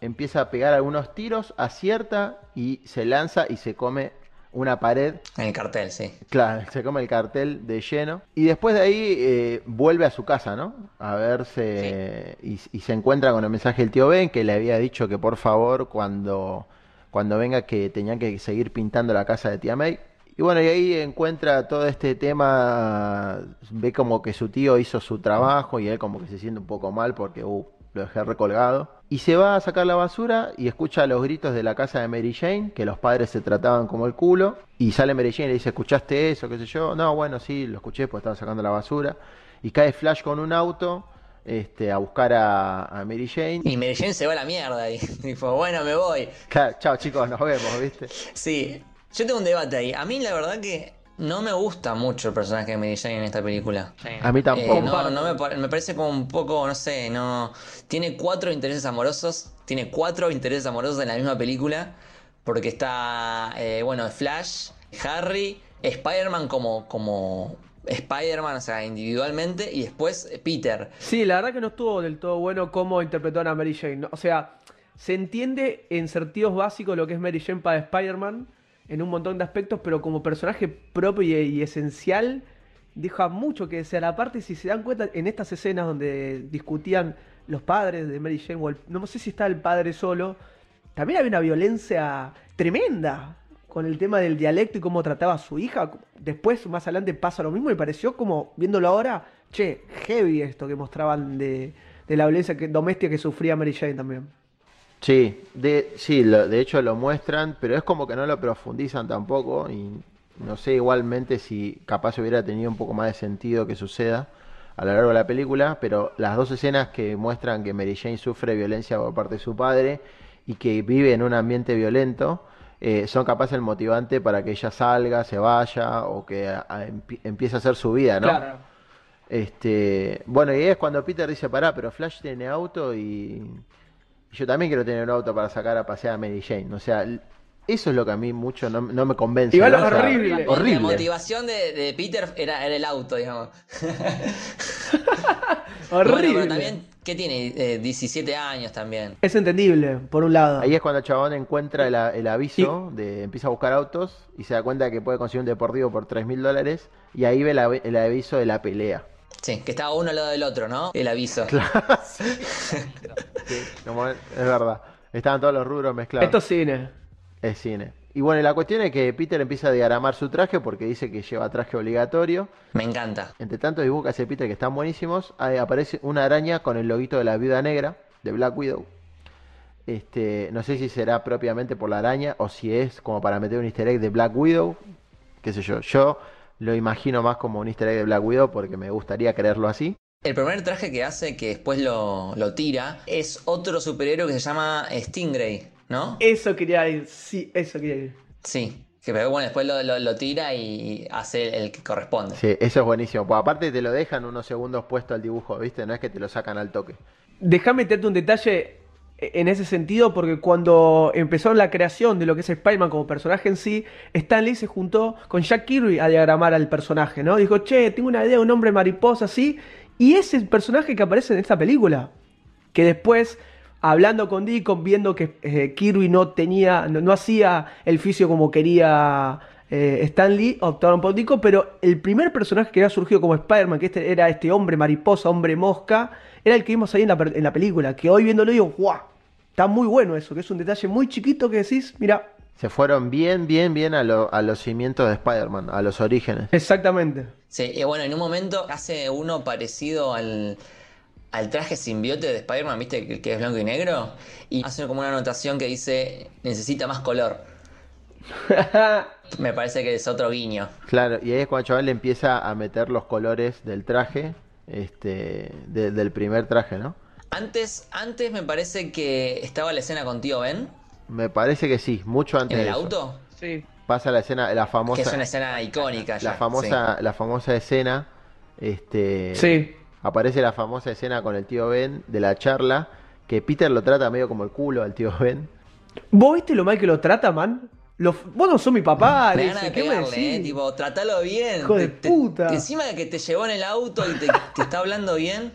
empieza a pegar algunos tiros, acierta y se lanza y se come una pared. En el cartel, sí. Claro, se come el cartel de lleno. Y después de ahí eh, vuelve a su casa, ¿no? A verse sí. y, y, se encuentra con el mensaje del tío Ben que le había dicho que por favor cuando, cuando venga que tenía que seguir pintando la casa de tía May. Y bueno, y ahí encuentra todo este tema, ve como que su tío hizo su trabajo y él como que se siente un poco mal porque uh, lo dejé recolgado. Y se va a sacar la basura y escucha los gritos de la casa de Mary Jane, que los padres se trataban como el culo. Y sale Mary Jane y le dice, ¿escuchaste eso? ¿Qué sé yo? No, bueno, sí, lo escuché, pues estaba sacando la basura. Y cae Flash con un auto este, a buscar a, a, Mary Jane. Y Mary Jane se va a la mierda y dijo, bueno, me voy. Claro, chao chicos, nos vemos, ¿viste? Sí, yo tengo un debate ahí. A mí la verdad que no me gusta mucho el personaje de Mary Jane en esta película. A mí tampoco. Eh, no, no me, me, parece como un poco, no sé, no. Tiene cuatro intereses amorosos. Tiene cuatro intereses amorosos en la misma película. Porque está, eh, bueno, Flash, Harry, Spider-Man como, como Spider-Man, o sea, individualmente, y después Peter. Sí, la verdad que no estuvo del todo bueno cómo interpretó a Mary Jane. O sea, se entiende en sentidos básicos lo que es Mary Jane para Spider-Man en un montón de aspectos, pero como personaje propio y, esencial, deja mucho que desear. Aparte, si se dan cuenta, en estas escenas donde discutían los padres de Mary Jane, no sé si está el padre solo, también había una violencia tremenda con el tema del dialecto y cómo trataba a su hija. Después, más adelante, pasa lo mismo y pareció como, viéndolo ahora, che, heavy esto que mostraban de, de la violencia que, doméstica que sufría Mary Jane también. Sí, de, sí, lo, de hecho lo muestran, pero es como que no lo profundizan tampoco y no sé igualmente si capaz hubiera tenido un poco más de sentido que suceda a lo largo de la película, pero las dos escenas que muestran que Mary Jane sufre violencia por parte de su padre y que vive en un ambiente violento, eh, son capaces el motivante para que ella salga, se vaya o que a, a, empiece a hacer su vida, ¿no? Claro. Este, bueno, y es cuando Peter dice, pará, pero Flash tiene auto y yo también quiero tener un auto para sacar a pasear a Mary Jane. O sea, eso es lo que a mí mucho no, no me convence. Igual ¿no? es O sea, horrible. horrible. La motivación de, de Peter era, era, el auto, digamos. horrible. Bueno, pero también, ¿qué tiene? Eh, 17 años también. Es entendible, por un lado. Ahí es cuando el chabón encuentra el, el aviso, de empieza a buscar autos y se da cuenta que puede conseguir un deportivo por 3 mil dólares y ahí ve la, el aviso de la pelea. Sí, que estaba uno al lado del otro, ¿no? El aviso. Claro. Sí, como es es verdad. Estaban todos los rubros mezclados. Esto es cine. Es cine. Y bueno, y la cuestión es que Peter empieza a diagramar su traje porque dice que lleva traje obligatorio. Me encanta. Entre tantos dibujos que hace Peter que están buenísimos, ahí aparece una araña con el loguito de la viuda negra de Black Widow. Este, no sé si será propiamente por la araña o si es como para meter un easter egg de Black Widow. Qué sé yo. Yo lo imagino más como un easter egg de Black Widow porque me gustaría creerlo así. El primer traje que hace, que después lo, lo tira, es otro superhéroe que se llama Stingray, ¿no? Eso quería ir, sí, eso quería ir. Sí, que pero bueno, después lo, lo, lo tira y hace el, que corresponde. Sí, eso es buenísimo. Pues aparte te lo dejan unos segundos puesto al dibujo, ¿viste? No es que te lo sacan al toque. Déjame meterte un detalle en ese sentido, porque cuando empezó la creación de lo que es Spider-Man como personaje en sí, Stan Lee se juntó con Jack Kirby a diagramar al personaje, ¿no? Dijo, che, tengo una idea de un hombre mariposa así, y ese es el personaje que aparece en esta película. Que después, hablando con Deacon, viendo que eh, Kirby no tenía, no, no, hacía el fisio como quería eh, Stan Lee, optaron por Deacon, pero el primer personaje que había surgido como Spider-Man, que este, era este hombre mariposa, hombre mosca, era el que vimos ahí en la, en la película. Que hoy viéndolo digo, ¡guau! Está muy bueno eso, que es un detalle muy chiquito que decís, mira, Se fueron bien, bien, bien a, lo- a los cimientos de Spider-Man, a los orígenes. Exactamente. Sí, y bueno, en un momento hace uno parecido al, al traje simbiote de Spider-Man, ¿viste? Que, que es blanco y negro. Y hace como una anotación que dice, necesita más color. Me parece que es otro guiño. Claro, y ahí es cuando el chaval le empieza a meter los colores del traje, este, de- del primer traje, ¿no? Antes, antes me parece que estaba la escena con tío Ben Me parece que sí, mucho antes en el de eso. auto. Sí. Pasa la escena, la Que famosa, es una escena icónica ya. la famosa, la famosa escena, este, Sí. aparece la famosa escena con el tío Ben de la charla, que Peter lo trata medio como el culo al tío Ben. ¿Vos viste lo mal que lo trata, man? Lo- vos no sos mi papá. Me le gana de dice, ¿qué me pegarle, decís? eh, tipo, tratalo bien. Hijo de Te- te- puta. encima de que te llevó en el auto y te, te está hablando bien.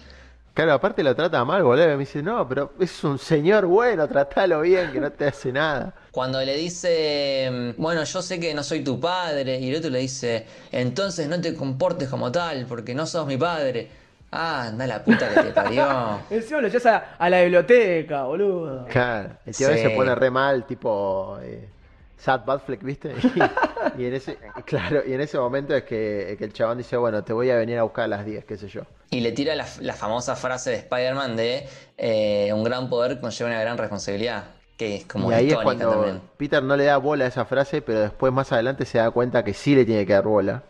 Claro, aparte lo trata mal, boludo. Me dice, no, pero es un señor bueno, tratalo bien, que no te hace nada. Cuando le dice, bueno, yo sé que no soy tu padre, y el otro le dice, entonces no te comportes como tal, porque no sos mi padre. Ah, anda la puta que te parió. Encima lo echás a, a la biblioteca, boludo. Claro, el tío se pone re mal, tipo eh, Sad Batfleck, ¿viste? Y, en ese, claro, y en ese momento es que, que el chabón dice, bueno, te voy a venir a buscar a las 10, qué sé yo. Y le tira la, la famosa frase de Spider-Man de eh, un gran poder conlleva una gran responsabilidad, que es como y ahí es cuando también. Peter no le da bola a esa frase, pero después más adelante se da cuenta que sí le tiene que dar bola.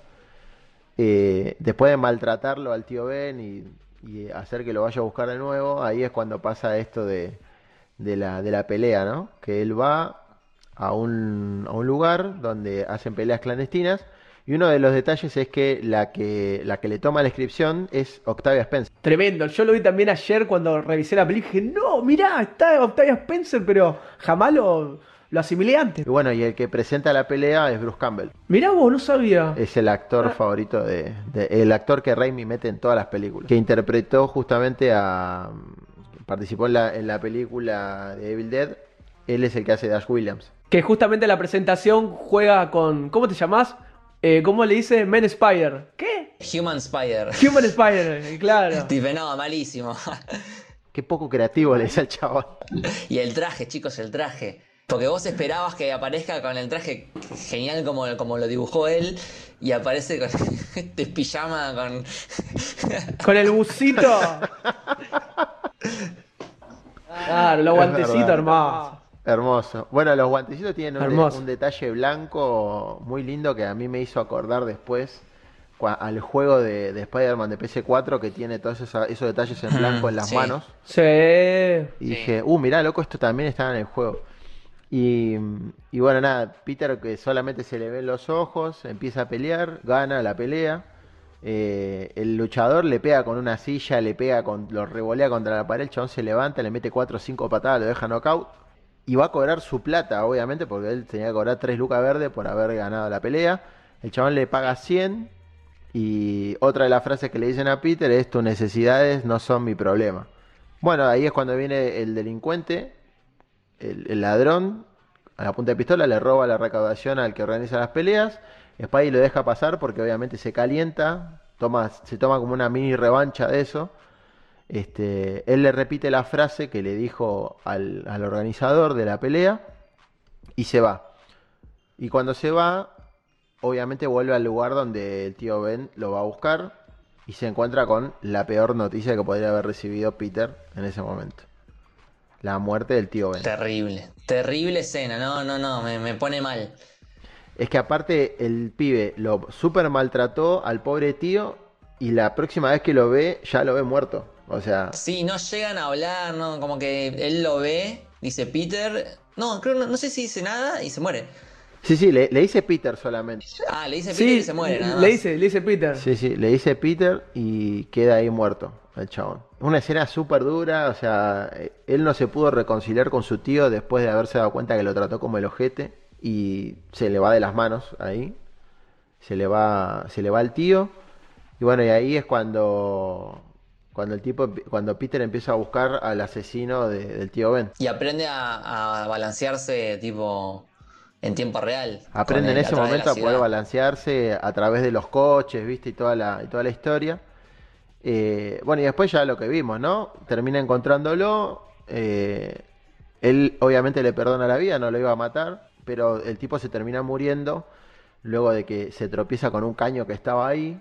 Eh, después de maltratarlo al tío Ben y, y hacer que lo vaya a buscar de nuevo, ahí es cuando pasa esto de, de la, de la pelea, ¿no? Que él va a un, a un lugar donde hacen peleas clandestinas y uno de los detalles es que la que, la que le toma la inscripción es Octavia Spencer. Tremendo. Yo lo vi también ayer cuando revisé la película. Dije, no, mirá, está Octavia Spencer, pero jamás lo, lo asimilé antes. Y bueno, y el que presenta la pelea es Bruce Campbell. Mirá vos, no sabía. Es el actor favorito de, de- el actor que Raimi mete en todas las películas. Que interpretó justamente a participó en la, en la película de Evil Dead. Él es el que hace Dash Williams. Que justamente la presentación juega con. ¿Cómo te llamás? Eh, ¿Cómo le dice? Men Spider. ¿Qué? Human Spider. Human Spider, eh, claro. Tipo, no, malísimo. Qué poco creativo le dice al chabón. y el traje, chicos, el traje. Porque vos esperabas que aparezca con el traje genial como, como lo dibujó él y aparece con este pijama con... Con el busito. Claro, los guantecitos verdad. Hermoso. Bueno, los guantecitos tienen un, de- Hermoso. un detalle blanco muy lindo que a mí me hizo acordar después cua- al juego de, de Spider-Man de PS4 que tiene todos esos, esos detalles en blanco en las Sí. manos. Sí. Y dije, uh, mirá, loco, esto también estaba en el juego. Y, y bueno, nada, Peter que solamente se le ven los ojos, empieza a pelear, gana la pelea. Eh, el luchador le pega con una silla, le pega con, lo revolea contra la pared, el chabón se levanta, le mete 4 o 5 patadas, lo deja knockout. Y va a cobrar su plata, obviamente, porque él tenía que cobrar 3 lucas verdes por haber ganado la pelea. El chabón le paga 100. Y otra de las frases que le dicen a Peter es: Tus necesidades no son mi problema. Bueno, ahí es cuando viene el delincuente, el, el ladrón, a la punta de pistola, le roba la recaudación al que organiza las peleas. Spidey lo deja pasar porque obviamente se calienta, toma, se toma como una mini revancha de eso. Este, él le repite la frase que le dijo al, al organizador de la pelea y se va. Y cuando se va, obviamente vuelve al lugar donde el tío Ben lo va a buscar y se encuentra con la peor noticia que podría haber recibido Peter en ese momento. La muerte del tío Ben. Terrible. Terrible escena. No, no, no. Me, me pone mal. Es que aparte el pibe lo super maltrató al pobre tío y la próxima vez que lo ve ya lo ve muerto. O sea, Sí, no llegan a hablar, ¿no? Como que él lo ve, dice Peter. No, creo, no, no sé si dice nada y se muere. sí, sí, le, le dice Peter solamente. Ah, le dice Peter Sí, y se muere, nada le dice, le dice Peter. Sí, sí, le dice Peter y queda ahí muerto el chabón. Una escena súper dura, o sea, eh, él no se pudo reconciliar con su tío después de haberse dado cuenta que lo trató como el ojete y se le va de las manos ahí. Se le va, se le va el tío y bueno, y ahí es cuando cuando el tipo cuando Peter empieza a buscar al asesino de- del tío Ben. Y aprende a, a balancearse, tipo, en tiempo real. Aprende en ese momento a poder balancearse a través de los coches, ¿viste? Y toda la, y toda la historia. Eh, bueno, y después ya lo que vimos, ¿no? Termina encontrándolo. eh, él obviamente le perdona la vida, no lo iba a matar. pero el tipo se termina muriendo luego de que se tropieza con un caño que estaba ahí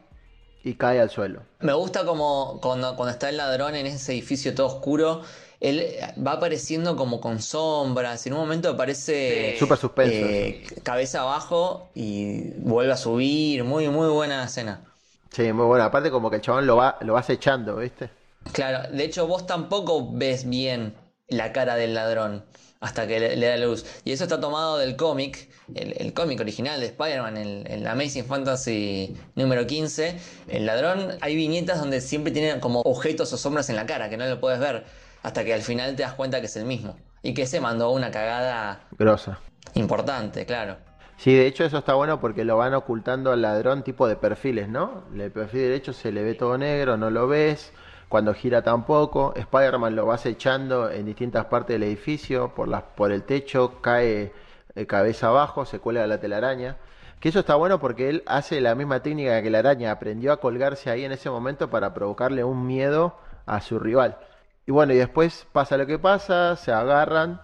y cae al suelo. Me gusta como cuando, cuando está el ladrón en ese edificio todo oscuro, él va apareciendo como con sombras, en un momento aparece Súper suspenso. eh, cabeza abajo y vuelve a subir, muy muy buena escena. Sí, muy bueno. Aparte como que el chabón lo va, lo vas echando, ¿viste? Claro, de hecho vos tampoco ves bien la cara del ladrón hasta que le, le da luz. Y eso está tomado del cómic, el, el cómic original de Spider-Man, el, el Amazing Fantasy número 15. El ladrón, hay viñetas donde siempre tiene como objetos o sombras en la cara, que no lo puedes ver, hasta que al final te das cuenta que es el mismo. Y que se mandó una cagada Grosa. importante, claro. Sí, de hecho eso está bueno porque lo van ocultando al ladrón tipo de perfiles, ¿no? El perfil derecho se le ve todo negro, no lo ves. Cuando gira tampoco. Spider-Man lo vas echando en distintas partes del edificio, por, las, por el techo, cae eh, cabeza abajo, se cuelga la telaraña. Que eso está bueno porque él hace la misma técnica que la araña, aprendió a colgarse ahí en ese momento para provocarle un miedo a su rival. Y bueno, y después pasa lo que pasa, se agarran,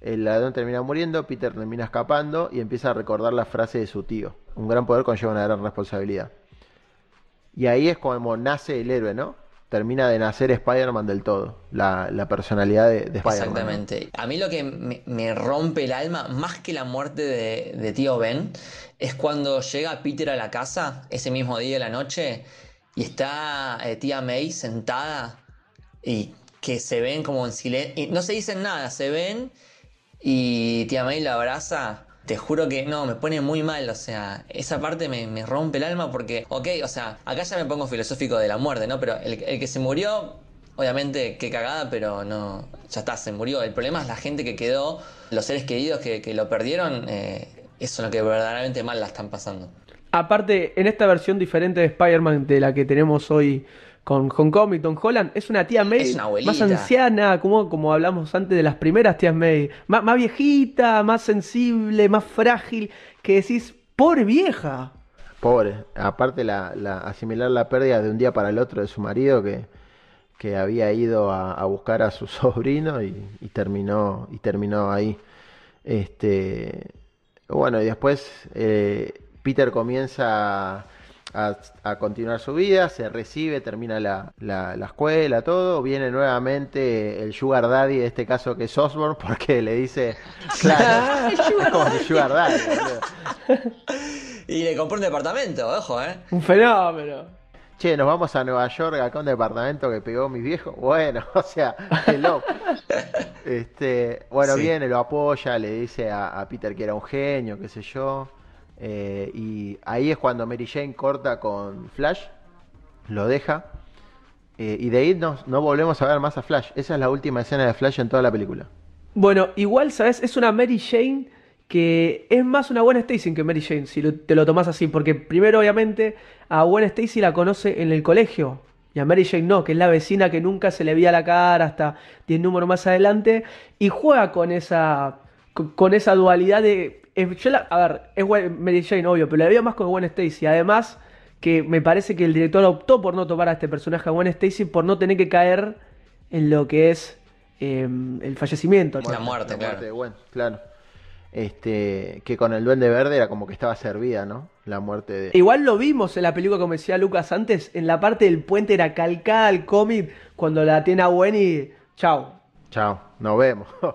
el ladrón termina muriendo, Peter termina escapando y empieza a recordar la frase de su tío. Un gran poder conlleva una gran responsabilidad. Y ahí es como nace el héroe, ¿no? Termina de nacer Spider-Man del todo, la, personalidad de, de Spider-Man. Exactamente. A mí lo que me, rompe el alma, más que la muerte de, tío Ben, es cuando llega Peter a la casa ese mismo día de la noche y está eh, tía May sentada y que se ven como en silencio. No se dicen nada, se ven y tía May la abraza. Te juro que no, me pone muy mal, o sea, esa parte me, rompe el alma porque, ok, o sea, acá ya me pongo filosófico de la muerte, ¿no? Pero el, que se murió, obviamente, qué cagada, pero no, ya está, se murió. El problema es la gente que quedó, los seres queridos que, que lo perdieron, eh, eso es lo que verdaderamente mal la están pasando. Aparte, en esta versión diferente de Spider-Man de la que tenemos hoy con Homecoming, Tom Holland, es una tía May Es una abuelita. más anciana, como, como hablamos antes de las primeras tías May. Má- más viejita, más sensible, más frágil, que decís, pobre vieja. Pobre. Aparte, la, la- asimilar la pérdida de un día para el otro de su marido que, que había ido a, a buscar a su sobrino y, y terminó, y terminó ahí. Este, bueno, y después eh, Peter comienza a, a continuar su vida, se recibe, termina la, la- la escuela, todo. Viene nuevamente el Sugar Daddy, en este caso que es Osborn, porque le dice, claro, es como el Sugar Daddy. Y le compró un departamento, ojo, ¿eh? Un fenómeno. Che, nos vamos a Nueva York, acá a un departamento que pegó mis viejos. Bueno, o sea, qué loco. Este, bueno, Sí. viene, lo apoya, le dice a, a Peter que era un genio, qué sé yo. Eh, y ahí es cuando Mary Jane corta con Flash, lo deja. eh, y de ahí no, volvemos a ver más a Flash. Esa es la última escena de Flash en toda la película. Bueno, igual, ¿sabes? Es una Mary Jane que es más una Gwen Stacy que Mary Jane, si lo- te lo tomás así. Porque primero, obviamente, a Gwen Stacy la conoce en el colegio. Y a Mary Jane no, que es la vecina que nunca se le veía la cara hasta 10 números más adelante. Y juega con esa, con esa dualidad de... eh, yo la- a ver, es Mary Jane, obvio, pero la veo más con Gwen Stacy. Además, que me parece que el director optó por no tomar a este personaje, a Gwen Stacy, por no tener que caer en lo que es eh, el fallecimiento. La muerte, claro. de Gwen, claro. Este, que con el Duende Verde era como que estaba servida, ¿no? La muerte de... Igual lo vimos en la película, como decía Lucas antes, en la parte del puente era calcada al cómic cuando la tiene a Gwen y chao. Chao, nos vemos.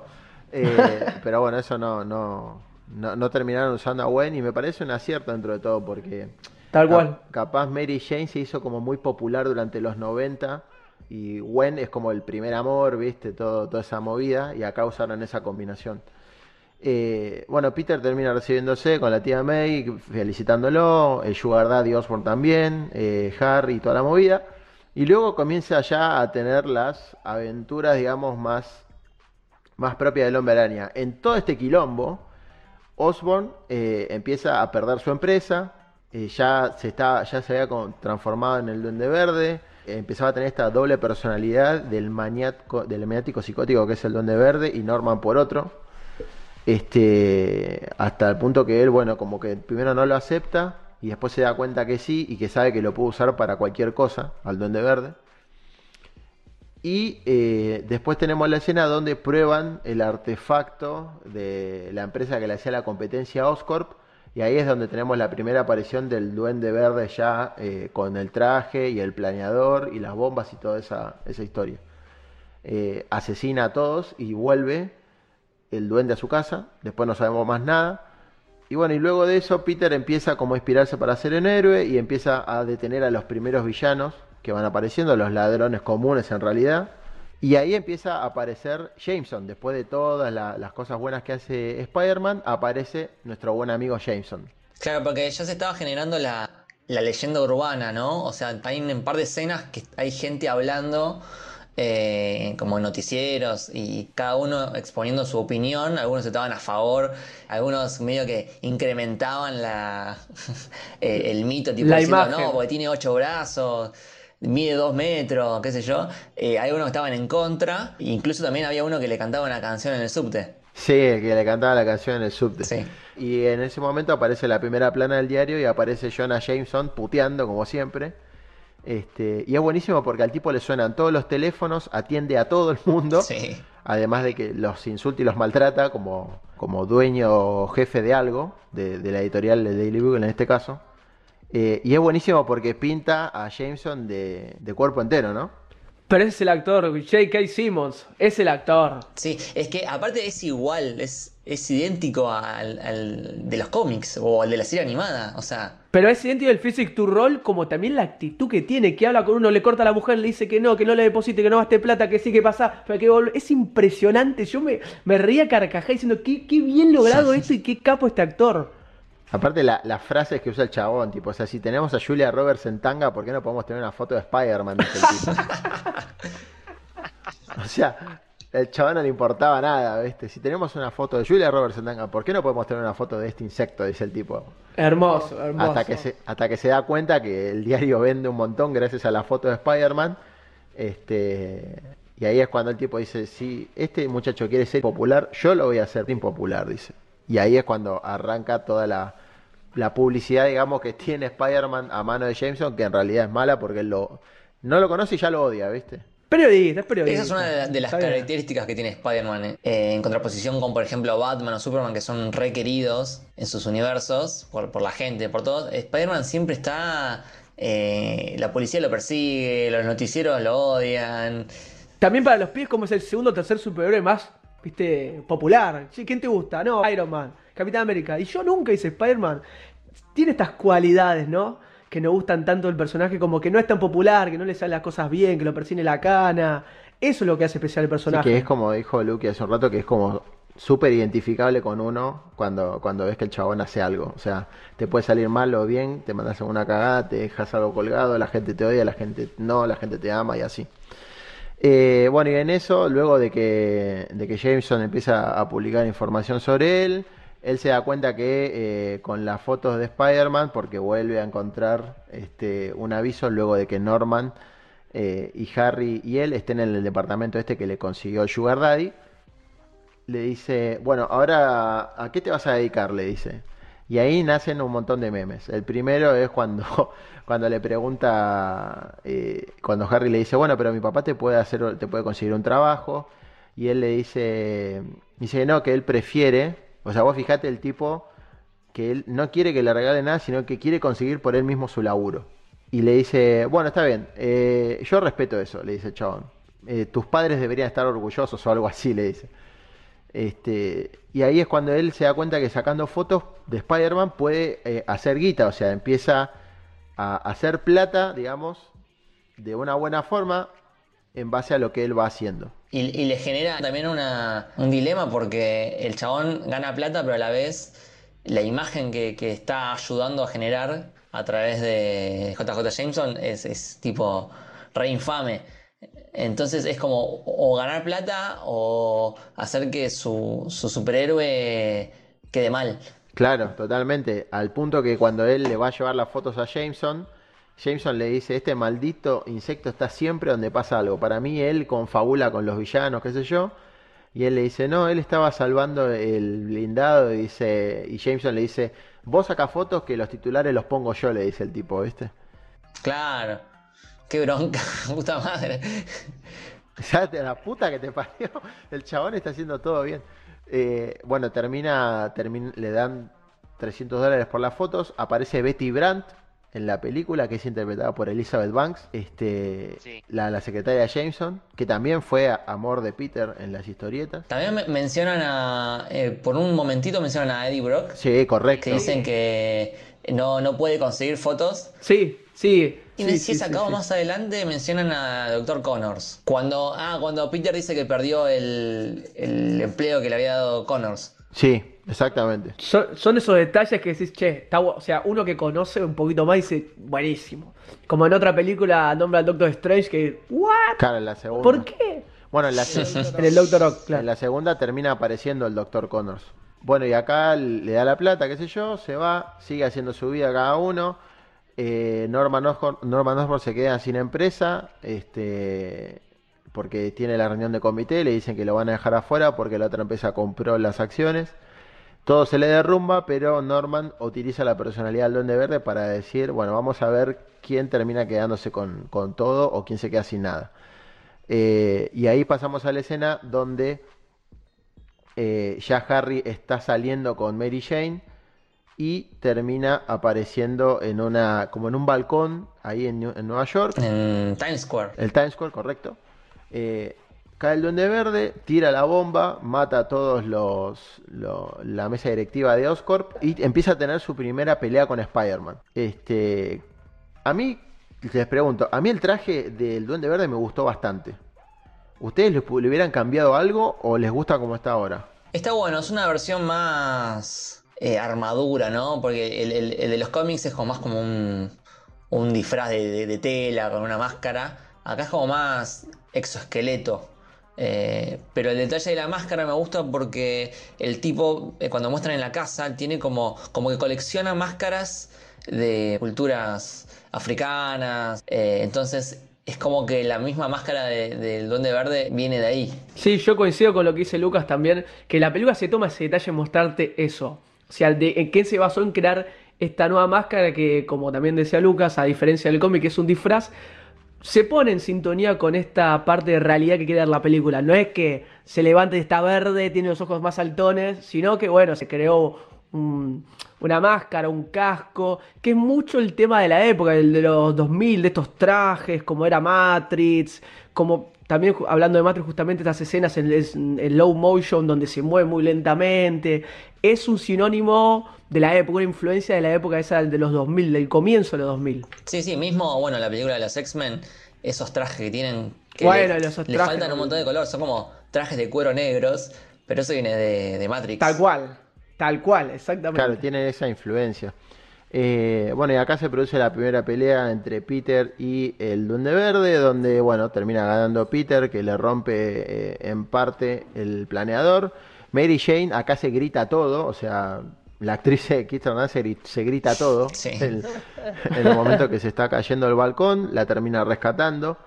Eh, pero bueno, eso no, no, no, no terminaron usando a Gwen y me parece un acierto dentro de todo porque Tal cual. capaz Mary Jane se hizo como muy popular durante los 90 y Gwen es como el primer amor, viste, todo, toda esa movida y acá usaron esa combinación. Eh, bueno, Peter termina recibiéndose con la tía May, felicitándolo, el Sugar Daddy Osborn también, eh, Harry y toda la movida. Y luego comienza ya a tener las aventuras, digamos, más, más propias del Hombre Araña. En todo este quilombo, Osborn eh, empieza a perder su empresa, eh, ya se está, ya se había transformado en el Duende Verde, empezaba a tener esta doble personalidad del maniático, del maniático psicótico que es el Duende Verde y Norman por otro. Este, hasta el punto que él, bueno, como que primero no lo acepta y después se da cuenta que sí y que sabe que lo puede usar para cualquier cosa al Duende Verde. Y eh, después tenemos la escena donde prueban el artefacto de la empresa que le hacía la competencia Oscorp. Y ahí es donde tenemos la primera aparición del duende verde ya eh, con el traje y el planeador y las bombas y toda esa, esa historia. Eh, asesina a todos y vuelve el duende a su casa. Después no sabemos más nada. Y bueno, y luego de eso Peter empieza como a inspirarse para ser un héroe y empieza a detener a los primeros villanos que van apareciendo, los ladrones comunes en realidad. Y ahí empieza a aparecer Jameson. Después de todas la- las cosas buenas que hace Spider-Man, aparece nuestro buen amigo Jameson. Claro, porque ya se estaba generando la, la leyenda urbana, ¿no? O sea, hay un par de escenas que hay gente hablando eh, como en noticieros y cada uno exponiendo su opinión. Algunos estaban a favor, algunos medio que incrementaban la, el mito, tipo La diciendo, imagen. no, porque tiene ocho brazos. Mide dos metros, qué sé yo. Eh, hay unos que estaban en contra. Incluso también había uno que le cantaba una canción en el subte. Sí, el que le cantaba la canción en el subte. Sí. Y en ese momento aparece la primera plana del diario y aparece Jonah Jameson puteando como siempre. Este, y es buenísimo porque al tipo le suenan todos los teléfonos, atiende a todo el mundo. Sí. Además de que los insulta y los maltrata como, como dueño o jefe de algo, de, de la editorial de Daily Bugle en este caso. Eh, y es buenísimo porque pinta a Jameson de, de cuerpo entero, ¿no? Pero ese es el actor, J.K. Simmons, es el actor. Sí, es que aparte es igual, es, es idéntico al, al de los cómics o al de la serie animada. O sea, Pero es idéntico el physic to roll como también la actitud que tiene, que habla con uno, le corta a la mujer, le dice que no, que no le deposite, que no gaste plata, que sí, que pasa, pero que es impresionante. Yo me, me reía carcajá diciendo, qué, qué bien logrado esto y qué capo este actor. Aparte la- las frases que usa el chabón, tipo, o sea, si tenemos a Julia Roberts en tanga, ¿por qué no podemos tener una foto de Spider-Man? Dice el tipo. o sea, el chabón no le importaba nada, ¿viste? Si tenemos una foto de Julia Roberts en tanga, ¿por qué no podemos tener una foto de este insecto? Dice el tipo. Hermoso, hermoso. Hasta que, se, hasta que se da cuenta que el diario vende un montón gracias a la foto de Spider-Man. Este, y ahí es cuando el tipo dice, si este muchacho quiere ser popular, yo lo voy a hacer impopular, dice. Y ahí es cuando arranca toda la, la publicidad, digamos, que tiene Spider-Man a mano de Jameson, que en realidad es mala porque él lo, no lo conoce y ya lo odia, ¿viste? Periodista, es periodista. esa es una de, la- de las Está bien. características que tiene Spider-Man. eh, eh, en contraposición con, por ejemplo, Batman o Superman, que son requeridos en sus universos por, por la gente, por todos. Spider-Man siempre está. eh, la policía lo persigue, los noticieros lo odian. También para los pies, como es el segundo o tercer superhéroe más, viste, popular. Che, ¿Quién te gusta? No, Iron Man, Capitán América. Y yo nunca hice Spider-Man. Tiene estas cualidades, ¿no? Que nos gustan tanto del personaje, como que no es tan popular, que no le salen las cosas bien, que lo persigue la cana. Eso es lo que hace especial el Sí, personaje. que es como dijo Luke hace un rato, que es como súper identificable con uno cuando, cuando ves que el chabón hace algo. O sea, te puede salir mal o bien, te mandas una cagada, te dejas algo colgado, la gente te odia, la gente no, la gente te ama y así. Eh, bueno, y en eso, luego de que, de que Jameson empieza a publicar información sobre él, él se da cuenta que eh, con las fotos de Spider-Man, porque vuelve a encontrar este, un aviso luego de que Norman eh, y Harry y él estén en el departamento este que le consiguió Sugar Daddy, le dice, bueno, ahora, ¿a qué te vas a dedicar? Le dice. Y ahí nacen un montón de memes. El primero es cuando, cuando le pregunta, eh, cuando Harry le dice, bueno, pero mi papá te puede hacer, te puede conseguir un trabajo. Y él le dice, dice no, que él prefiere, o sea, vos fijate el tipo que él no quiere que le regale nada, sino que quiere conseguir por él mismo su laburo. Y le dice, bueno, está bien, eh, yo respeto eso, le dice chabón. Eh, tus padres deberían estar orgullosos o algo así, le dice. Este, y ahí es cuando él se da cuenta que sacando fotos de Spider-Man puede eh, hacer guita, o sea, empieza a hacer plata, digamos, de una buena forma en base a lo que él va haciendo. Y, y le genera también una, un dilema porque el chabón gana plata, pero a la vez la imagen que, que está ayudando a generar a través de JJ Jameson es, es tipo re infame. Entonces es como o ganar plata o hacer que su, su superhéroe quede mal. Claro, totalmente. Al punto que cuando él le va a llevar las fotos a Jameson, Jameson le dice, este maldito insecto está siempre donde pasa algo. Para mí él confabula con los villanos, qué sé yo. Y él le dice, no, él estaba salvando el blindado. Y, dice, y Jameson le dice, vos saca fotos que los titulares los pongo yo, le dice el tipo, ¿viste? Claro. Qué bronca, puta madre. Ya la puta que te parió. El chabón está haciendo todo bien. Eh, bueno, termina, termina, le dan 300 dólares por las fotos. Aparece Betty Brandt en la película, que es interpretada por Elizabeth Banks, este, Sí. la, la secretaria Jameson, que también fue amor de Peter en las historietas. También me- mencionan a. eh, por un momentito mencionan a Eddie Brock. Sí, correcto. Que dicen que no, no puede conseguir fotos. Sí, sí. Y sí, si sí, sí. más adelante mencionan a Dr. Connors. Cuando, ah, cuando Peter dice que perdió el, el empleo que le había dado Connors. Sí, exactamente. Son, son esos detalles que decís, che, está o sea, uno que conoce un poquito más dice, buenísimo. Como en otra película nombra al Doctor Strange que, ¿what? Claro, en la segunda. ¿Por qué? Bueno, en la, En el Doctor Ock, en claro. la segunda termina apareciendo el Dr. Connors. Bueno, y acá le da la plata, qué sé yo, se va, sigue haciendo su vida cada uno. Eh, Norman, Osborn, Norman Osborn se queda sin empresa, este, porque tiene la reunión de comité, le dicen que lo van a dejar afuera porque la otra empresa compró las acciones. Todo se le derrumba, pero Norman utiliza la personalidad del Duende Verde para decir, bueno, vamos a ver quién termina quedándose con, con todo o quién se queda sin nada. Eh, y ahí pasamos a la escena donde eh, ya Harry está saliendo con Mary Jane y termina apareciendo en una, como en un balcón ahí en, Nueva York. En Times Square. El Times Square, correcto. Eh, cae el Duende Verde, tira la bomba, mata a todos los, lo- la mesa directiva de Oscorp y empieza a tener su primera pelea con Spider-Man. Este, a mí, les pregunto, a mí el traje del Duende Verde me gustó bastante. ¿Ustedes le, hubieran cambiado algo o les gusta como está ahora? Está bueno, es una versión más eh, armadura, ¿no? Porque el, de los cómics es como más como un, un disfraz de, tela con una máscara. Acá es como más exoesqueleto. Eh, pero el detalle de la máscara me gusta porque el tipo, eh, cuando muestran en la casa, tiene como, como que colecciona máscaras de culturas africanas. Entonces es como que la misma máscara de- del Duende Verde viene de ahí. Sí, yo coincido con lo que dice Lucas también, que la película se toma ese detalle en mostrarte eso. O sea, de, en qué se basó en crear esta nueva máscara que, como también decía Lucas, a diferencia del cómic, es un disfraz, se pone en sintonía con esta parte de realidad que quiere dar la película. No es que se levante y está verde, tiene los ojos más saltones, sino que, bueno, se creó un- una máscara, un casco, que es mucho el tema de la época, el de los 2000, de estos trajes, como era Matrix, como también hablando de Matrix, justamente estas escenas en, low motion donde se mueve muy lentamente, es un sinónimo de la época, una influencia de la época esa de los 2000, del comienzo de los 2000. Sí, sí, mismo, bueno, la película de los X-Men, esos trajes que tienen. Que Bueno, le, faltan un montón de color, son como trajes de cuero negros, pero eso viene de, de Matrix. Tal cual, tal cual, exactamente. Claro, tiene esa influencia. Eh, bueno, y acá se produce la primera pelea entre Peter y el Duende Verde, donde, bueno, termina ganando Peter, que le rompe eh, en parte el planeador. Mary Jane, acá se grita todo, o sea, la actriz de Kirsten se, gri- se grita todo. Sí. El- en el momento que se está cayendo el balcón, la termina rescatando.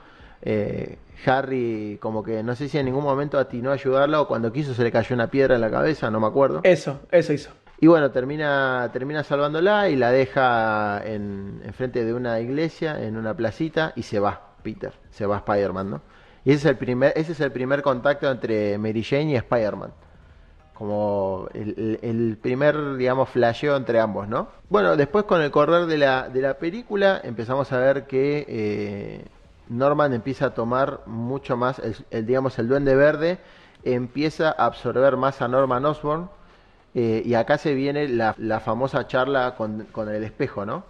Eh, Harry, como que no sé si en ningún momento atinó a ayudarla o cuando quiso se le cayó una piedra en la cabeza, no me acuerdo. Eso, eso hizo. Y bueno, termina, termina salvándola y la deja en, enfrente de una iglesia, en una placita, y se va, Peter, se va Spider-Man, ¿no? Y ese es el primer, ese es el primer contacto entre Mary Jane y Spider-Man. Como el, el- el primer, digamos, flasheo entre ambos, ¿no? Bueno, después con el correr de la, de la película empezamos a ver que eh, Norman empieza a tomar mucho más, el, el, digamos, el duende verde empieza a absorber más a Norman Osborn. eh, y acá se viene la, la famosa charla con, con el espejo, ¿no?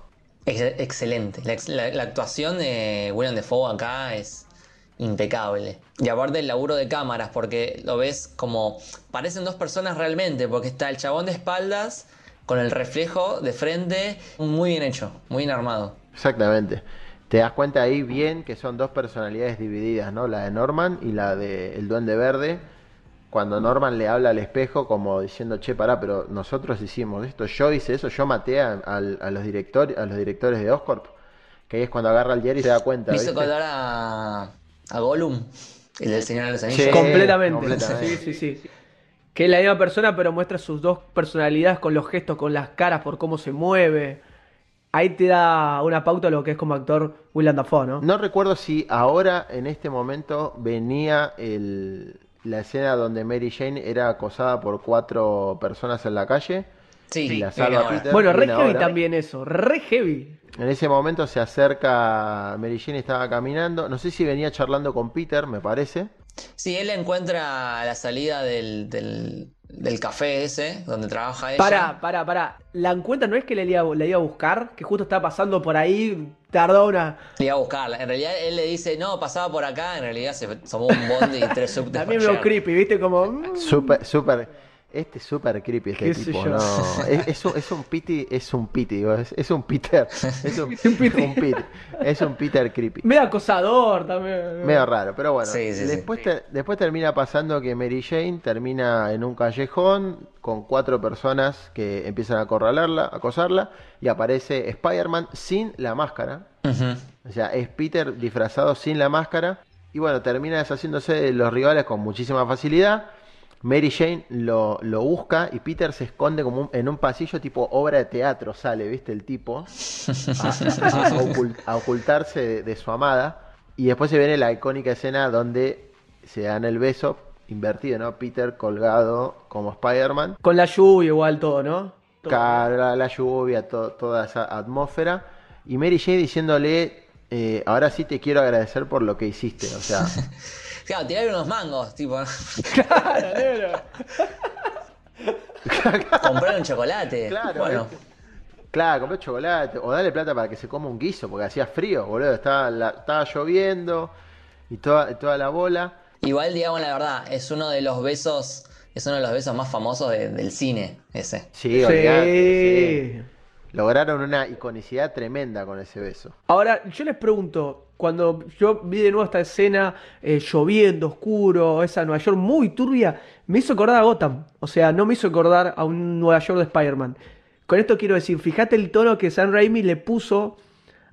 Ex- excelente. La, ex- la- la actuación de William Defoe acá es impecable. Y aparte el laburo de cámaras, porque lo ves como. Parecen dos personas realmente, porque está el chabón de espaldas con el reflejo de frente, muy bien hecho, muy bien armado. Exactamente. Te das cuenta ahí bien que son dos personalidades divididas, ¿no? La de Norman y la de el Duende Verde. Cuando Norman le habla al espejo como diciendo, che, pará, pero nosotros hicimos esto, yo hice eso, yo maté a, los, directores, a los directores de Oscorp. Que ahí es cuando agarra al diario y se da cuenta. Me hizo acordar a, a Gollum, el del Señor de los Sí. Anillos. completamente. completamente. Sí, sí, sí. Que es la misma persona, pero muestra sus dos personalidades con los gestos, con las caras, por cómo se mueve. Ahí te da una pauta lo que es como actor William Dafoe, ¿no? No recuerdo si ahora, en este momento, venía el, la escena donde Mary Jane era acosada por cuatro personas en la calle. Sí, y la viene salva ahora. Peter. Bueno, re heavy también eso, re heavy. En ese momento se acerca, Mary Jane estaba caminando, no sé si venía charlando con Peter, me parece. Sí, él encuentra a la salida del, del, del café ese, donde trabaja ella. Pará, pará, pará. La encuentra no es que le iba, la iba a buscar, que justo estaba pasando por ahí, tardó una. Le iba a buscarla. En realidad él le dice, no, pasaba por acá. En realidad se tomó un bondi y tres subtes También para llegar. creepy, ¿viste? Como. mm, Súper, súper. Este es súper creepy este ¿Qué sé tipo, no. Es, es un, es un piti, es un piti, digo, es, es un Peter. Es un, Un piti. un piti. Es un Peter creepy. Medio acosador también. Medio raro, pero bueno. Sí, sí, sí. después, te- después termina pasando que Mary Jane termina en un callejón con cuatro personas que empiezan a acorralarla, a acosarla, y aparece Spider-Man sin la máscara. O sea, es Peter disfrazado sin la máscara. Y bueno, termina deshaciéndose de los rivales con muchísima facilidad. Mary Jane lo, lo busca y Peter se esconde como un- en un pasillo tipo obra de teatro, sale, ¿viste? El tipo a, a- a ocult- a ocultarse de, de su amada. Y después se viene la icónica escena donde se dan el beso invertido, ¿no? Peter colgado como Spider-Man. Con la lluvia igual todo, ¿no? Todo. Cara, la lluvia, to- toda esa atmósfera. Y Mary Jane diciéndole, eh, ahora sí te quiero agradecer por lo que hiciste. O sea, Claro, tirar unos mangos, tipo, Claro, negro. comprar un chocolate. claro, bueno, claro, compré chocolate. O dale plata para que se coma un guiso, porque hacía frío, boludo. Estaba, la- estaba lloviendo y toda, toda la bola. igual digamos la verdad, es uno de los besos, es uno de los besos más famosos de- del cine, ese. Sí, olvidate, Sí. sí. Lograron una iconicidad tremenda con ese beso. Ahora, yo les pregunto, cuando yo vi de nuevo esta escena eh, lloviendo, oscuro, esa Nueva York muy turbia, me hizo acordar a Gotham. O sea, no me hizo acordar a un Nueva York de Spider-Man. Con esto quiero decir, fíjate el tono que Sam Raimi le puso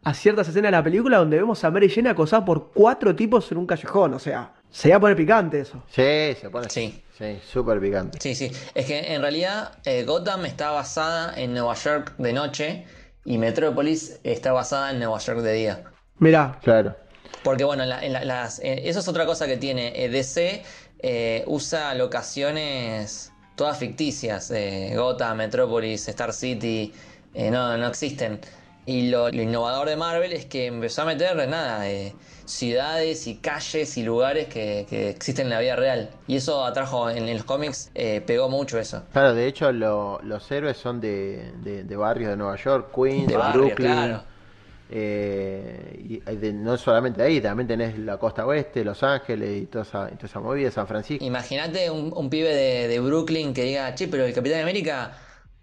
a ciertas escenas de la película donde vemos a Mary Jane acosada por cuatro tipos en un callejón. O sea, se iba a poner picante eso. Sí, se pone Sí. Sí, súper picante. Sí, sí. Es que en realidad eh, Gotham está basada en Nueva York de noche y Metrópolis está basada en Nueva York de día. Mirá, Claro. Porque bueno, en la- en la- las, eh, eso es otra cosa que tiene. Eh, DC eh, usa locaciones todas ficticias. eh, Gotham, Metrópolis, Star City, eh, no, no existen. Y lo, lo innovador de Marvel es que empezó a meter nada, eh, ciudades y calles y lugares que, que existen en la vida real. Y eso atrajo en, en los cómics, eh, pegó mucho eso. Claro, de hecho lo- los héroes son de, de- de barrios de Nueva York, Queens, De barrio, Brooklyn. claro. Eh, y hay de- no solamente ahí, también tenés la costa oeste, Los Ángeles y toda esa, y toda esa movida, San Francisco. Imagínate un, un pibe de, de Brooklyn que diga, che, pero el Capitán América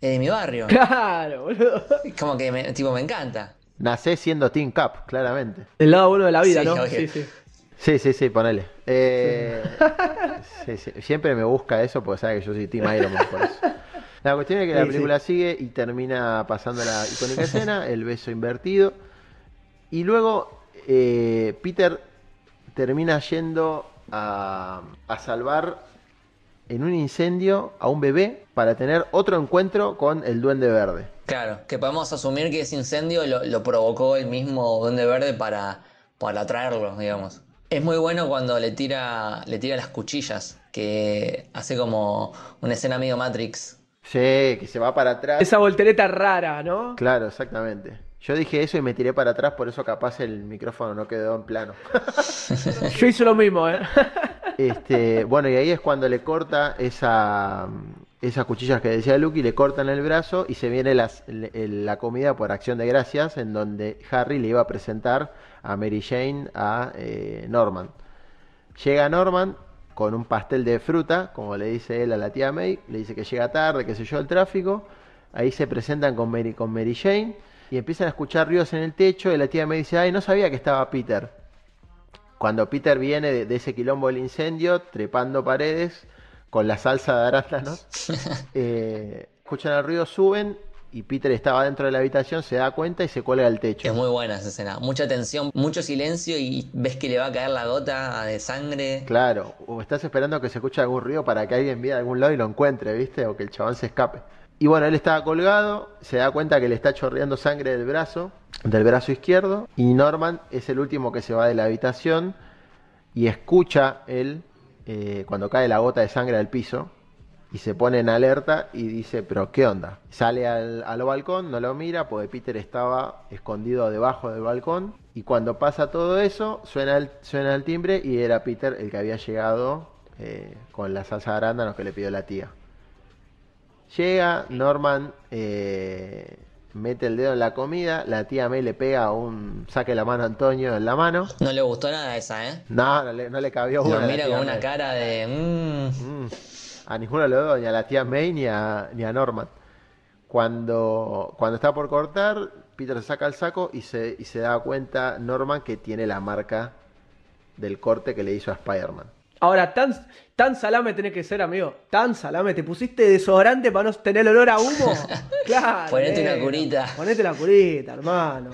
es de mi barrio. claro, boludo. Como que me, tipo, me encanta. Nacés siendo Team Cap, claramente. El lado bueno de la vida, Sí, ¿no? Sí, sí. Sí, sí, sí, ponele. Eh, sí, sí, Siempre me busca eso porque sabe que yo soy Team Iron Man por eso. La cuestión es que la Sí, película sigue y termina pasando la icónica escena, el beso invertido. Y luego eh, Peter termina yendo a, a salvar en un incendio a un bebé para tener otro encuentro con el duende verde. Claro, que podemos asumir que ese incendio lo, lo provocó el mismo Duende Verde para, para atraerlo, digamos. Es muy bueno cuando le tira, le tira las cuchillas, que hace como una escena medio Matrix. Sí, que se va para atrás. Esa voltereta rara, ¿no? Claro, exactamente. Yo dije eso y me tiré para atrás, por eso capaz el micrófono no quedó en plano. Yo hice lo mismo, ¿eh? Este, bueno, y ahí es cuando le corta esa, esas cuchillas que decía Lucky, le cortan el brazo y se viene las- la comida por acción de gracias, en donde Harry le iba a presentar a Mary Jane a eh, Norman. Llega Norman con un pastel de fruta, como le dice él a la tía May, le dice que llega tarde, qué sé yo, el tráfico. Ahí se presentan con Mary, con Mary Jane y empiezan a escuchar ruidos en el techo y la tía May dice, ay, no sabía que estaba Peter. Cuando Peter viene de, de ese quilombo del incendio, trepando paredes con la salsa de arándanos, eh, escuchan el ruido, suben y Peter estaba dentro de la habitación, se da cuenta y se cuelga del techo. Es muy buena esa escena. Mucha tensión, mucho silencio y ves que le va a caer la gota de sangre. Claro, o estás esperando que se escuche algún ruido para que alguien vea a algún lado y lo encuentre, ¿viste? O que el chabón se escape. Y bueno, él estaba colgado, se da cuenta que le está chorreando sangre del brazo, del brazo izquierdo, y Norman es el último que se va de la habitación y escucha él eh, cuando cae la gota de sangre al piso y se pone en alerta y dice, pero ¿qué onda? Sale al, al balcón, no lo mira, porque Peter estaba escondido debajo del balcón y cuando pasa todo eso, suena el, suena el timbre y era Peter el que había llegado eh, con la salsa de arándanos que le pidió la tía. Llega, Norman eh, mete el dedo en la comida, la tía May le pega un saque la mano a Antonio en la mano. No le gustó nada esa, ¿eh? No, no le, no le cabió una. Lo mira con una May. cara de... mm. Mm. A ninguno los dos, ni a la tía May ni a, ni a Norman. Cuando, cuando está por cortar, Peter se saca el saco y se, y se da cuenta Norman que tiene la marca del corte que le hizo a Spider-Man. Ahora, tan, tan salame tenés que ser, amigo. Tan salame. ¿Te pusiste desodorante para no tener olor a humo? Claro. Ponete una curita. Ponete la curita, hermano.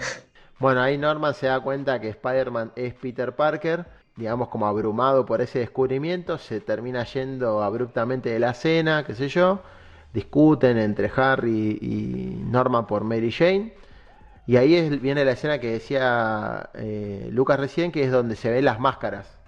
Bueno, ahí Norman se da cuenta que Spider-Man es Peter Parker, digamos como abrumado por ese descubrimiento, se termina yendo abruptamente de la cena, qué sé yo, discuten entre Harry y Norman por Mary Jane, y ahí es- viene la escena que decía eh, Lucas recién, que es donde se ven las máscaras.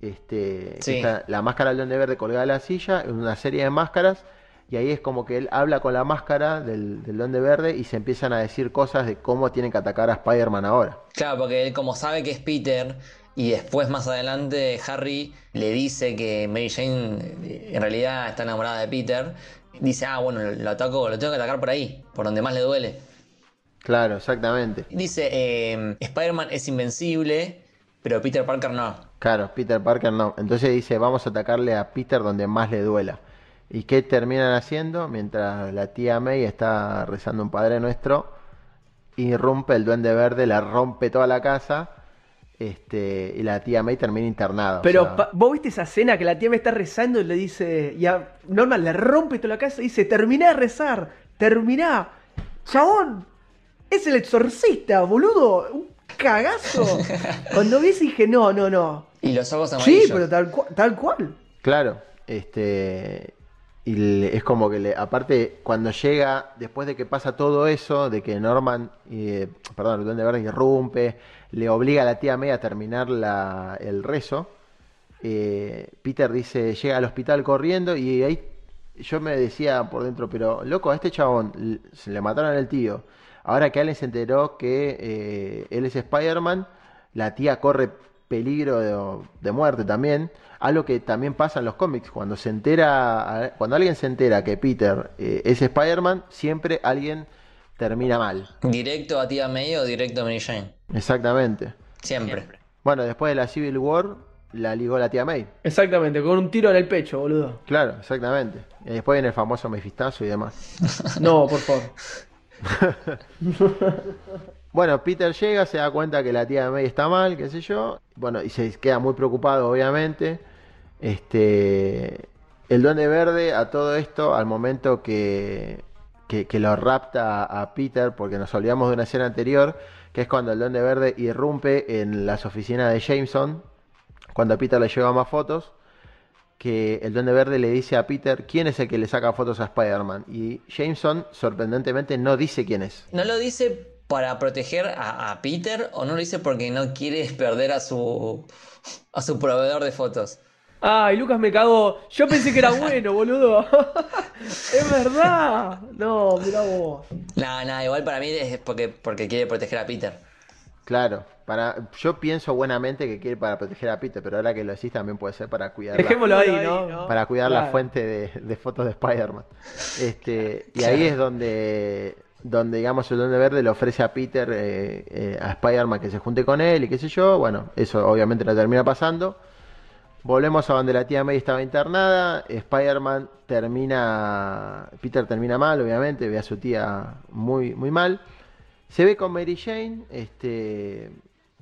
Este, que Sí. está la máscara del Duende Verde colgada en la silla, una serie de máscaras, y ahí es como que él habla con la máscara del, del Duende Verde y se empiezan a decir cosas de cómo tienen que atacar a Spider-Man ahora. Claro, porque él como sabe que es Peter y después más adelante Harry le dice que Mary Jane eh, en realidad está enamorada de Peter, dice, ah, bueno, lo, lo ataco, lo tengo que atacar por ahí, por donde más le duele. Claro, exactamente. Dice, eh, Spider-Man es invencible, pero Peter Parker no. Claro, Peter Parker no. Entonces dice, vamos a atacarle a Peter donde más le duela. ¿Y qué terminan haciendo? Mientras la tía May está rezando un Padre Nuestro, irrumpe el Duende Verde, la rompe toda la casa, este, y la tía May termina internada. o Pero sea, pa- vos viste esa escena que la tía me está rezando y le dice, y a Norman le rompe toda la casa y dice, terminá de rezar, terminá. Chabón, es el exorcista, boludo. Un cagazo. Cuando vi eso dije, no, no, no. Y los ojos Sí, amarillos. pero tal, tal cual. Claro, este y le- es como que le, aparte cuando llega después de que pasa todo eso, de que Norman, eh, perdón, el Duende Verde irrumpe, le obliga a la tía May a terminar la- el rezo. eh, Peter dice llega al hospital corriendo y ahí yo me decía por dentro, pero loco, a este chabón se le mataron al tío. Ahora que Allen se enteró que eh, él es Spider-Man, la tía corre peligro de, de muerte también. Algo que también pasa en los cómics. Cuando se entera, cuando alguien se entera que Peter eh, es Spider-Man, siempre alguien termina mal. Directo a tía May o directo a Mary Jane. Exactamente. Siempre. Bueno, después de la Civil War, la ligó la tía May. Exactamente, con un tiro en el pecho, boludo. Claro, exactamente. Y después viene el famoso Mefistazo y demás. No, por favor. Bueno, Peter llega, se da cuenta que la tía May está mal, qué sé yo. Bueno, y se queda muy preocupado, obviamente. Este. El Duende Verde, a todo esto, al momento que, que, que lo rapta a Peter, porque nos olvidamos de una escena anterior, que es cuando el Duende Verde irrumpe en las oficinas de Jameson, cuando Peter le lleva más fotos, que el Duende Verde le dice a Peter quién es el que le saca fotos a Spider-Man. Y Jameson, sorprendentemente, no dice quién es. ¿No lo dice para proteger a, a Peter o no lo dice porque no quiere perder a su, a su proveedor de fotos? Ay, Lucas me cagó. Yo pensé que era bueno, boludo. es verdad. No, mirá vos. Nada, nada, igual para mí es porque, porque quiere proteger a Peter. Claro, para, yo pienso buenamente que quiere para proteger a Peter, pero ahora que lo decís también puede ser para cuidar la, Dejémoslo ahí, ¿no? para cuidar la fuente de, de fotos de Spider-Man. Este, y ahí es donde, donde digamos el Duende Verde le ofrece a Peter, eh, eh, a Spider-Man que se junte con él y qué sé yo. Bueno, eso obviamente no termina pasando. Volvemos a donde la tía May estaba internada. Spider-Man termina. Peter termina mal, obviamente. Ve a su tía muy, muy mal. Se ve con Mary Jane. Este.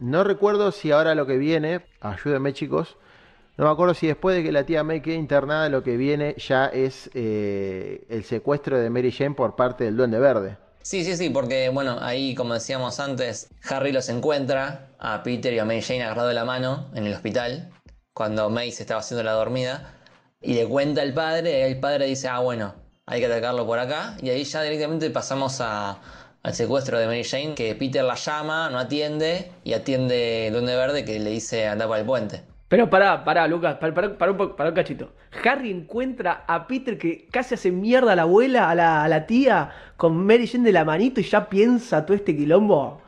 No recuerdo si ahora lo que viene. Ayúdenme, chicos. No me acuerdo si después de que la tía May quede internada, lo que viene ya es eh, el secuestro de Mary Jane por parte del Duende Verde. Sí, sí, sí, porque bueno, ahí como decíamos antes, Harry los encuentra a Peter y a Mary Jane agarrado de la mano en el hospital, cuando May se estaba haciendo la dormida, y le cuenta al padre, y el padre dice, ah, bueno, hay que atacarlo por acá. Y ahí ya directamente pasamos a, al secuestro de Mary Jane, que Peter la llama, no atiende, y atiende Duende Verde que le dice anda para el puente. Pero pará, pará, Lucas, pará, pará, pará un, pará un cachito. Harry encuentra a Peter que casi hace mierda a la abuela, a la, a la tía, con Mary Jane de la manito y ya piensa todo este quilombo.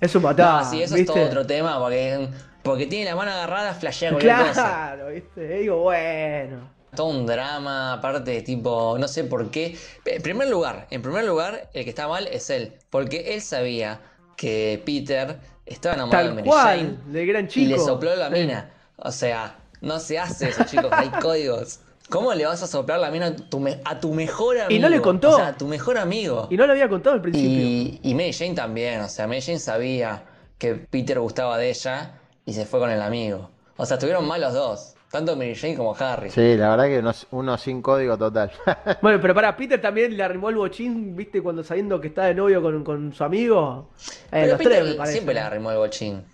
Eso matá, Ah, sí, eso ¿viste? es todo otro tema, porque, porque tiene la mano agarrada, flashea cosa. Claro, ¿viste? Y digo, bueno. Todo un drama, aparte, tipo, no sé por qué. En primer lugar, en primer lugar, el que está mal es él. Porque él sabía que Peter estaba enamorado de Mary cual, Jane del gran y chico. le sopló la mina. O sea, no se hace eso, chicos, hay códigos. ¿Cómo le vas a soplar la mina a tu, me- a tu mejor amigo? Y no le contó. O sea, a tu mejor amigo. Y no lo había contado al principio. Y, y Mary Jane también, o sea, Mary Jane sabía que Peter gustaba de ella y se fue con el amigo. O sea, estuvieron mal los dos, tanto Mary Jane como Harry. Sí, la verdad que uno, uno sin código total. Bueno, pero para Peter también le arrimó el bochín, viste, cuando sabiendo que está de novio con, con su amigo. Eh, Pero los Peter tres, me parece. siempre le arrimó el bochín.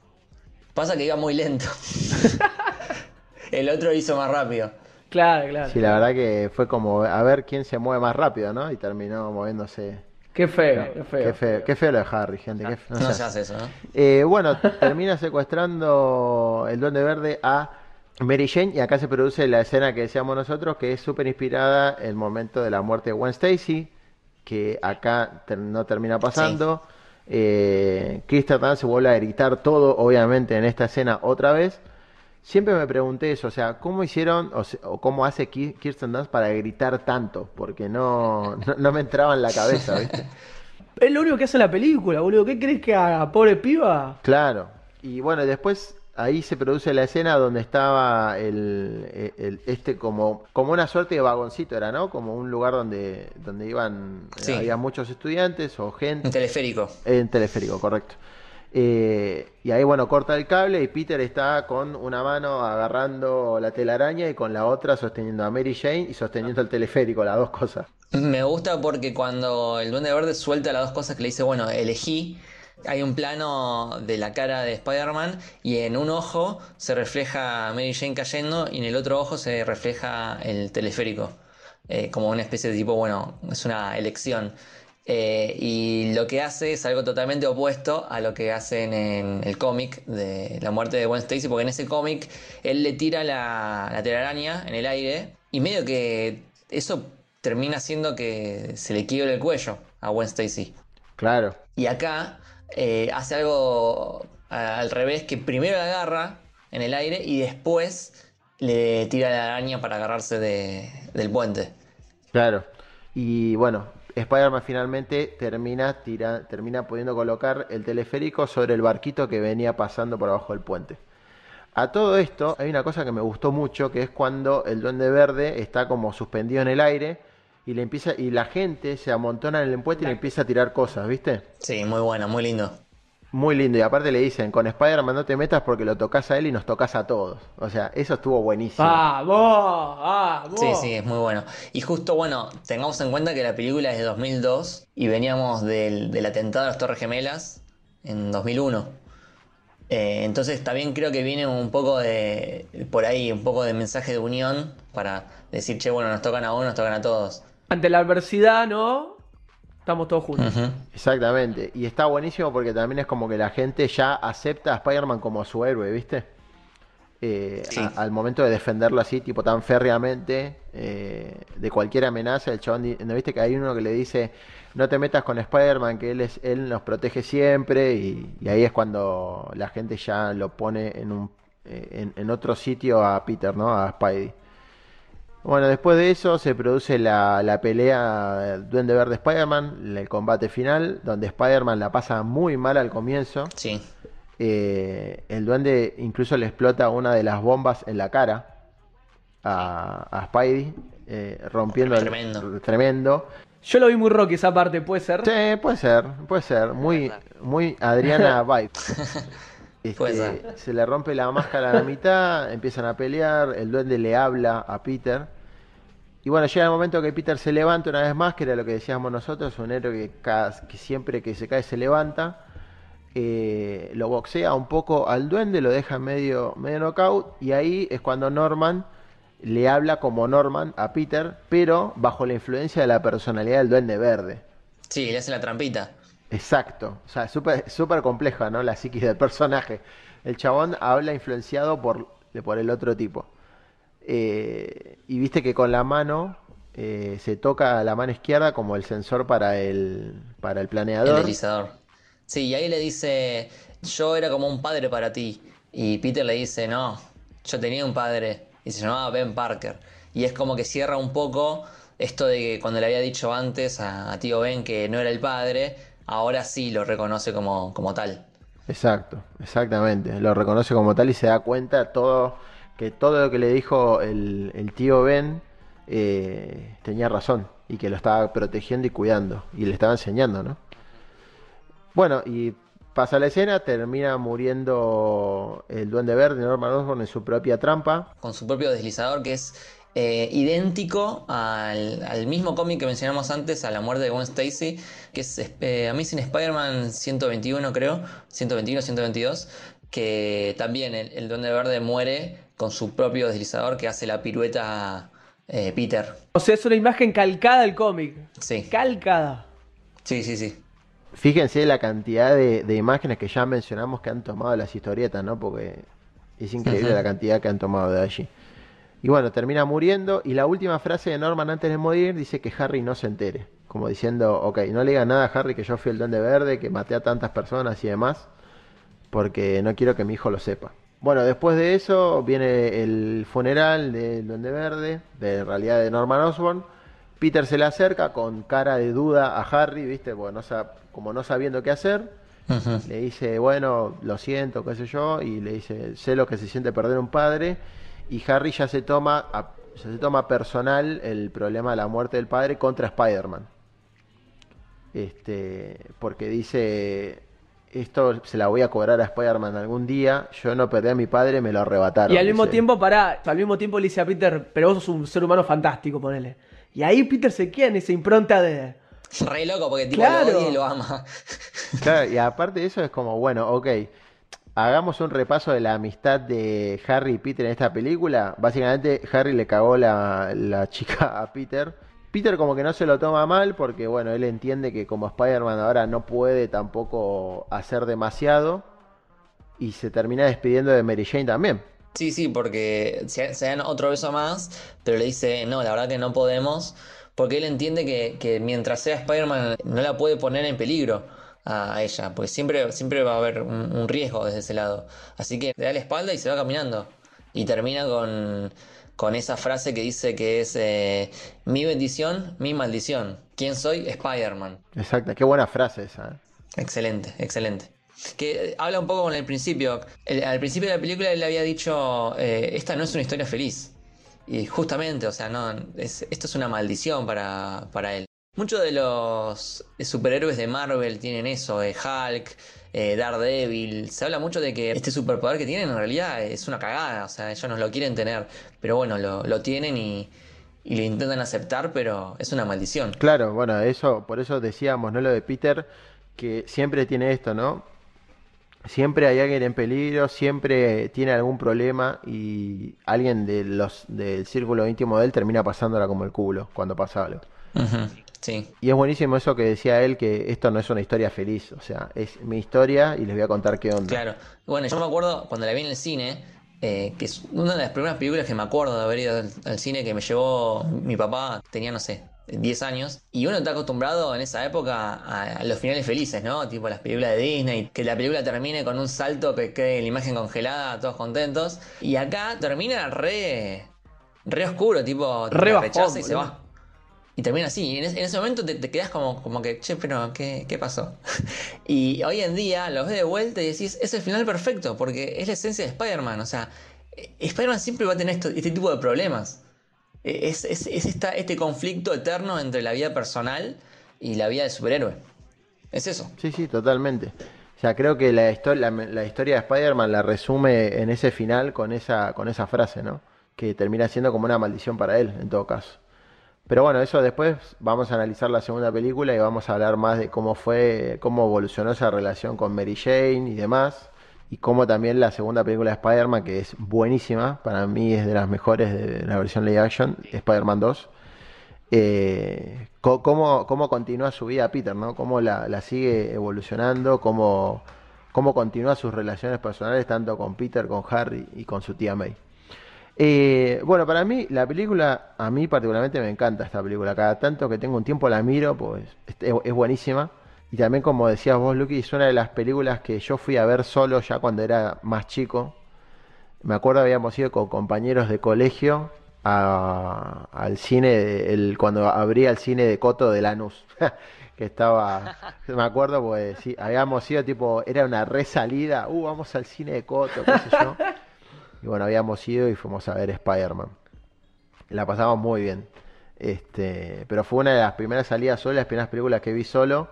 Pasa que iba muy lento. el otro hizo más rápido. Claro, claro. Sí, la verdad que fue como a ver quién se mueve más rápido, ¿no? Y terminó moviéndose. Qué feo, qué feo. Qué feo, qué feo lo de Harry, gente. qué feo. No, No se hace eso, ¿no? Eh, bueno, termina secuestrando el Duende Verde a Mary Jane y acá se produce la escena que decíamos nosotros que es súper inspirada el momento de la muerte de Gwen Stacy, que acá ter- no termina pasando. Eh, Kristen Dunst se vuelve a gritar todo, obviamente, en esta escena otra vez. Siempre me pregunté eso, o sea, ¿cómo hicieron o, cómo hace Ki- Kirsten Dunst para gritar tanto? Porque no, no, no me entraba en la cabeza, ¿viste? Es lo único que hace la película, boludo. ¿Qué crees que haga, pobre piba? Claro. Y bueno, después ahí se produce la escena donde estaba el, el- este como, como una suerte de vagoncito era, ¿no? Como un lugar donde, donde iban, eh, había muchos estudiantes o gente. Un teleférico. En teleférico, correcto. Eh, y ahí, bueno, corta el cable y Peter está con una mano agarrando la telaraña y con la otra sosteniendo a Mary Jane y sosteniendo el teleférico, las dos cosas. Me gusta porque cuando el Duende Verde suelta las dos cosas que le dice, bueno, elegí, hay un plano de la cara de Spider-Man y en un ojo se refleja Mary Jane cayendo y en el otro ojo se refleja el teleférico. Eh, como una especie de tipo, bueno, es una elección. Eh, y lo que hace es algo totalmente opuesto a lo que hacen en el cómic de la muerte de Gwen Stacy, porque en ese cómic él le tira la, la telaraña en el aire y medio que eso termina haciendo que se le quiebre el cuello a Gwen Stacy. Claro. Y acá eh, hace algo al revés, que primero la agarra en el aire y después le tira la araña para agarrarse de- del puente. Claro. Y bueno, Spider-Man finalmente termina, tira, termina pudiendo colocar el teleférico sobre el barquito que venía pasando por abajo del puente. A todo esto hay una cosa que me gustó mucho, que es cuando el Duende Verde está como suspendido en el aire y le empieza y la gente se amontona en el puente y le empieza a tirar cosas, ¿viste? Sí, muy bueno, muy lindo. Muy lindo. Y aparte le dicen, con Spider-Man no te metas porque lo tocas a él y nos tocas a todos. O sea, eso estuvo buenísimo. ¡Vamos! ¡Vamos! Sí, sí, es muy bueno. Y justo, bueno, tengamos en cuenta que la película es de 2002 y veníamos del, del atentado a las Torres Gemelas en 2001. Eh, entonces también creo que viene un poco de, por ahí, un poco de mensaje de unión para decir, che, bueno, nos tocan a uno, nos tocan a todos. Ante la adversidad, ¿no? Estamos todos juntos. Exactamente. Y está buenísimo porque también es como que la gente ya acepta a Spider-Man como su héroe, ¿viste? Eh, Sí. a- al momento de defenderlo así, tipo tan férreamente, eh, de cualquier amenaza, el chabón, ¿no viste que hay uno que le dice, no te metas con Spider-Man, que él, es, él nos protege siempre? Y, y ahí es cuando la gente ya lo pone en, un, eh, en, en otro sitio a Peter, ¿no? A Spidey. Bueno, después de eso se produce la, la pelea Duende Verde Spider-Man, el combate final, donde Spider-Man la pasa muy mal al comienzo. Sí. Eh, el duende incluso le explota una de las bombas en la cara a, a Spidey, eh, rompiendo el- Tremendo. tremendo. Yo lo vi muy rocky esa parte, ¿puede ser? Sí, puede ser, puede ser. Muy, muy Adriana vibe. Este, se le rompe la máscara a la mitad, empiezan a pelear, el duende le habla a Peter. Y bueno, llega el momento que Peter se levanta una vez más, que era lo que decíamos nosotros, un héroe que, cada- que siempre que se cae se levanta. Eh, lo boxea un poco al duende, lo deja medio, medio knockout, y ahí es cuando Norman le habla como Norman a Peter, pero bajo la influencia de la personalidad del Duende Verde. Sí, le hace la trampita. Exacto, o sea, súper súper compleja, ¿no? La psiquis del personaje. El chabón habla influenciado por, por el otro tipo. Eh, y viste que con la mano eh, se toca la mano izquierda como el sensor para el, para el El planeador. deslizador. Sí, y ahí le dice, yo era como un padre para ti. Y Peter le dice, no, yo tenía un padre. Y se llamaba Ben Parker. Y es como que cierra un poco esto de que cuando le había dicho antes a tío Ben que no era el padre, ahora sí lo reconoce como, como tal. Exacto, exactamente. Lo reconoce como tal y se da cuenta todo que todo lo que le dijo el, el tío Ben eh, tenía razón y que lo estaba protegiendo y cuidando y le estaba enseñando, ¿no? Bueno, y pasa la escena, termina muriendo el Duende Verde, Norman Osborn, en su propia trampa. Con su propio deslizador que es eh, idéntico al, al mismo cómic que mencionamos antes, a la muerte de Gwen Stacy, que es eh, Amazing Spider-Man 121 creo, 121, 122, que también el, el Duende Verde muere con su propio deslizador que hace la pirueta eh, Peter. O sea, es una imagen calcada del cómic. Sí, Calcada. sí, sí, sí. Fíjense la cantidad de, de imágenes que ya mencionamos que han tomado las historietas, ¿no? Porque es increíble la cantidad que han tomado de allí. Y bueno, termina muriendo y la última frase de Norman antes de morir dice que Harry no se entere. Como diciendo, ok, no le digas nada a Harry que yo fui el duende verde, que maté a tantas personas y demás, porque no quiero que mi hijo lo sepa. Bueno, después de eso viene el funeral del duende verde, de en realidad de Norman Osborn. Peter se le acerca con cara de duda a Harry, ¿viste? Bueno, como no sabiendo qué hacer. Le dice, bueno, lo siento, qué sé yo, y le dice, sé lo que se siente perder un padre, y Harry ya se toma, a- ya se toma personal el problema de la muerte del padre contra Spider-Man. Este, porque dice, esto se la voy a cobrar a Spider-Man algún día, yo no perdí a mi padre, me lo arrebataron. Y al mismo dice. tiempo, para, al mismo tiempo le dice a Peter, pero vos sos un ser humano fantástico, ponele. Y ahí Peter se queda en esa impronta de. Re loco porque tipo Claro. lo odia y lo ama. Claro, y aparte de eso es como, bueno, ok, hagamos un repaso de la amistad de Harry y Peter en esta película. Básicamente Harry le cagó la, la chica a Peter. Peter como que no se lo toma mal porque, bueno, él entiende que como Spider-Man ahora no puede tampoco hacer demasiado y se termina despidiendo de Mary Jane también. Sí, sí, porque se, dan otro beso más, pero le dice, no, la verdad que no podemos, porque él entiende que, que mientras sea Spider-Man no la puede poner en peligro a, ella, porque siempre, siempre va a haber un, un riesgo desde ese lado. Así que le da la espalda y se va caminando. Y termina con, con esa frase que dice que es eh, mi bendición, mi maldición. ¿Quién soy? Spider-Man. Exacto, qué buena frase esa. ¿eh? Excelente, excelente. Que eh, habla un poco con el principio. El- al principio de la película él había dicho, eh, esta no es una historia feliz. Y justamente, o sea, no, es- esto es una maldición para, para él. Muchos de los superhéroes de Marvel tienen eso, eh, Hulk, eh, Daredevil. Se habla mucho de que este superpoder que tienen en realidad es una cagada, o sea, ellos no lo quieren tener, pero bueno, lo, lo tienen y, y lo intentan aceptar, pero es una maldición. Claro, bueno, eso, por eso decíamos, ¿no? Lo de Peter, que siempre tiene esto, ¿no? Siempre hay alguien en peligro, siempre tiene algún problema y alguien de los del círculo íntimo de él termina pasándola como el culo cuando pasa algo. Sí. Y es buenísimo eso que decía él, que esto no es una historia feliz, o sea, es mi historia y les voy a contar qué onda. Claro. Bueno, yo me acuerdo cuando la vi en el cine, eh, que es una de las primeras películas que me acuerdo de haber ido al, al cine que me llevó mi papá, tenía, no sé, 10 años. Y uno está acostumbrado en esa época a, a los finales felices, ¿no? Tipo las películas de Disney, que la película termine con un salto que quede la imagen congelada, todos contentos. Y acá termina re, re oscuro, tipo, Re bajón, rechaza y se va. Y termina así. Y en, ese- en ese momento te, quedas como, como que, che, pero ¿qué, qué pasó? y hoy en día los ves de vuelta y decís, es el final perfecto, porque es la esencia de Spider-Man. O sea, eh, Spider-Man siempre va a tener este tipo de problemas. Eh, Es, es- es este conflicto eterno entre la vida personal y la vida del superhéroe. Es eso. Sí, sí, totalmente. O sea, creo que la, histo- la historia de Spider-Man la resume en ese final con esa, con esa frase, ¿no? Que termina siendo como una maldición para él, en todo caso. Pero bueno, eso después vamos a analizar la segunda película y vamos a hablar más de cómo fue, cómo evolucionó esa relación con Mary Jane y demás. y como también la segunda película de Spider-Man, que es buenísima, para mí es de las mejores de la versión live action, Spider-Man 2. Eh, cómo, cómo continúa su vida Peter, ¿no? Cómo la, la sigue evolucionando, cómo, cómo continúa sus relaciones personales, tanto con Peter, con Harry y con su tía May. Eh, bueno, para mí, la película, a mí particularmente me encanta esta película. Cada tanto que tengo un tiempo la miro, pues es, buenísima. Y también, como decías vos, Lucky, es una de las películas que yo fui a ver solo ya cuando era más chico. Me acuerdo habíamos ido con compañeros de colegio a- al cine, de- cuando abría el cine de Coto de Lanús. que estaba, me acuerdo, pues sí, habíamos ido tipo, era una resalida, uh, vamos al cine de Coto, qué sé yo. Y bueno, habíamos ido y fuimos a ver Spider-Man. La pasamos muy bien. Este, pero fue una de las primeras salidas solo, las primeras películas que vi solo.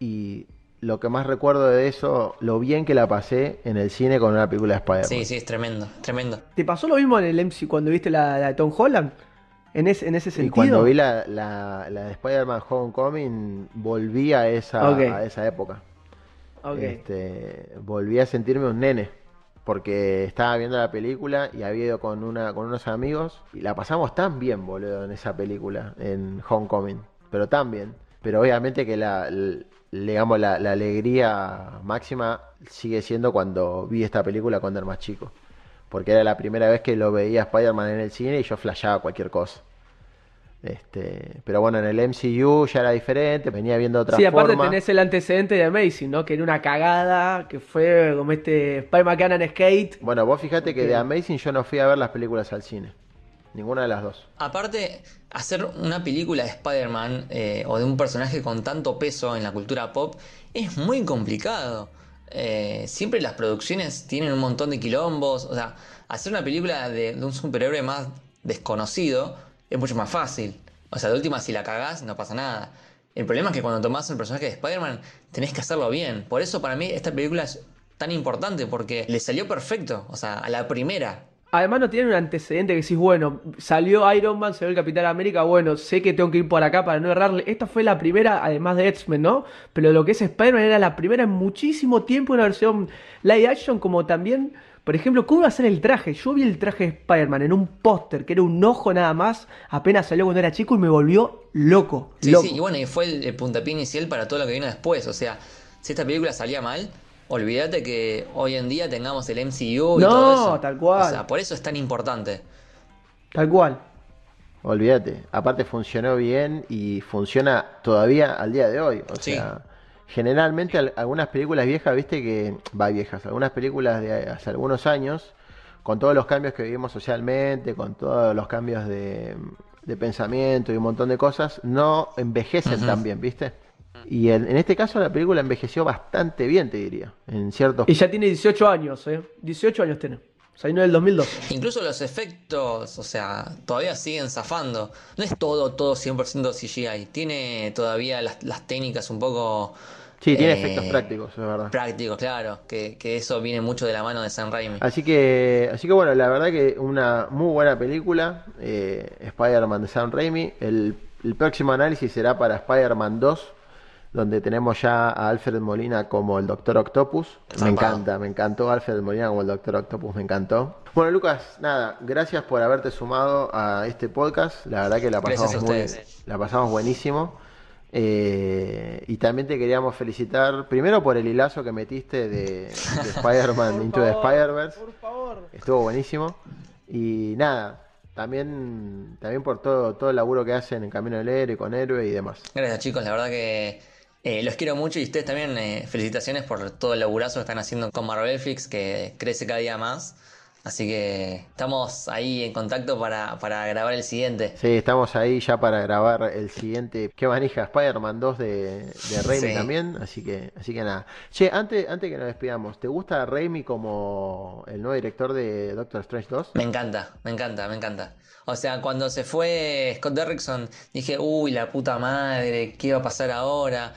Y lo que más recuerdo de eso, lo bien que la pasé en el cine con una película de Spider-Man. Sí, sí, es tremendo, tremendo. ¿Te pasó lo mismo en el MC cuando viste la, la de Tom Holland? En, ese en ese Y sentido. cuando vi la, la, la de Spider-Man Homecoming, volví a esa, a esa época. Ok. Este, volví a sentirme un nene. Porque estaba viendo la película y había ido con, una, con unos amigos. Y la pasamos tan bien, boludo, en esa película, en Homecoming. Pero tan bien. Pero obviamente que la, digamos, la alegría máxima sigue siendo cuando vi esta película cuando era más chico. Porque era la primera vez que lo veía Spider-Man en el cine y yo flashaba cualquier cosa. Este, pero bueno, en el MCU ya era diferente, venía viendo otra Sí, aparte forma. tenés el antecedente de Amazing, ¿no? Que era una cagada, que fue como este Spider-Man en skate. Bueno, vos fíjate que de Amazing yo no fui a ver las películas al cine. Ninguna de las dos. Aparte, hacer una película de Spider-Man eh, o de un personaje con tanto peso en la cultura pop es muy complicado. Eh, siempre las producciones tienen un montón de quilombos. O sea, hacer una película de, de un superhéroe más desconocido es mucho más fácil. O sea, de última, si la cagás, no pasa nada. El problema es que cuando tomás el personaje de Spider-Man, tenés que hacerlo bien. Por eso, para mí, esta película es tan importante porque le salió perfecto. O sea, a la primera. Además no tiene un antecedente que decís, bueno, salió Iron Man, salió el Capitán América, bueno, sé que tengo que ir por acá para no errarle. Esta fue la primera, además de X-Men, ¿no? Pero lo que es Spider-Man era la primera en muchísimo tiempo, una versión live action, como también, por ejemplo, ¿cómo iba a ser el traje? Yo vi el traje de Spider-Man en un póster, que era un ojo nada más, apenas salió cuando era chico y me volvió loco. Sí, loco. sí, y bueno, y fue el, el puntapié inicial para todo lo que vino después. O sea, si esta película salía mal, olvídate que hoy en día tengamos el MCU y No, todo eso. tal cual. O sea, por eso es tan importante. Tal cual. Olvídate. Aparte funcionó bien y funciona todavía al día de hoy. O Sí. sea, generalmente al- algunas películas viejas, viste que, va viejas, algunas películas de hace algunos años, con todos los cambios que vivimos socialmente, con todos los cambios de, de pensamiento y un montón de cosas, no envejecen Ujú. tan bien, viste. Y en, en este caso la película envejeció bastante bien, te diría, en ciertos Y ya tiene 18 años, ¿eh? 18 años tiene. Salió en el 2012. Incluso los efectos, o sea, todavía siguen zafando. No es todo, todo 100% CGI. Tiene todavía las, las técnicas un poco... Sí, tiene eh, efectos prácticos, es verdad. Prácticos, claro. Que, que eso viene mucho de la mano de Sam Raimi. Así que, así que bueno, la verdad que una muy buena película, eh, Spider-Man de Sam Raimi. El, el próximo análisis será para Spider-Man 2, donde tenemos ya a Alfred Molina como el Doctor Octopus. Me encanta, me encantó Alfred Molina como el Doctor Octopus, me encantó. Bueno, Lucas, nada, gracias por haberte sumado a este podcast. La verdad que la pasamos muy, la pasamos buenísimo. Eh, y también te queríamos felicitar primero por el hilazo que metiste de, de Spider-Man Into the Spider-Verse. Por favor. Estuvo buenísimo. Y nada, también, también por todo, todo el laburo que hacen en Camino del Héroe, con Héroe y demás. Gracias chicos, la verdad que eh, los quiero mucho y ustedes también eh, felicitaciones por todo el laburazo que están haciendo con Marvelflix que crece cada día más. Así que estamos ahí en contacto para, para grabar el siguiente. Sí, estamos ahí ya para grabar el siguiente. ¿Qué manija? Spider-Man 2 de, de Raimi Sí. también. Así que, así que nada. Che, antes, antes que nos despidamos, ¿te gusta Raimi como el nuevo director de Doctor Strange 2? Me encanta, me encanta, me encanta. O sea, cuando se fue Scott Derrickson, dije, uy, la puta madre, ¿qué va a pasar ahora?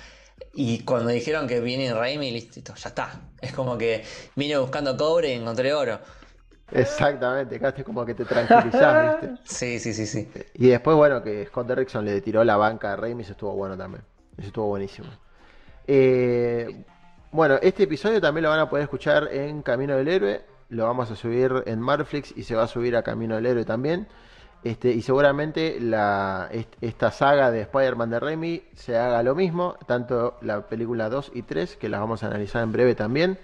Y cuando dijeron que viene Raimi, listo, ya está. Es como que vine buscando cobre y encontré oro. Exactamente, casi como que te tranquilizás, ¿viste? Sí, sí, sí, sí. Y después, bueno, que Scott Derrickson le tiró la banca a Raimi, eso estuvo bueno también. Eso estuvo buenísimo. Eh, Bueno, este episodio también lo van a poder escuchar en Camino del Héroe. Lo vamos a subir en Marflix y se va a subir a Camino del Héroe también. Este, y seguramente la, esta saga de Spider-Man de Raimi se haga lo mismo, tanto la película 2 y 3, que las vamos a analizar en breve también.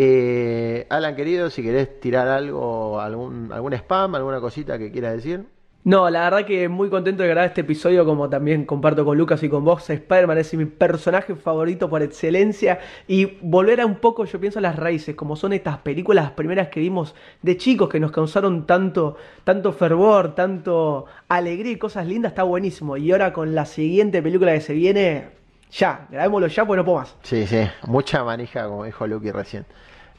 Eh, Alan, querido, si querés tirar algo, algún, algún spam, alguna cosita que quieras decir. No, la verdad que muy contento de grabar este episodio, como también comparto con Lucas y con vos. Spider-Man es mi personaje favorito por excelencia. Y volver a un poco, yo pienso, a las raíces, como son estas películas primeras que vimos de chicos que nos causaron tanto, tanto fervor, tanto alegría y cosas lindas, está buenísimo. Y ahora con la siguiente película que se viene, ya, grabémoslo ya, pues no puedo más. Sí, sí, mucha manija, como dijo Lucky recién.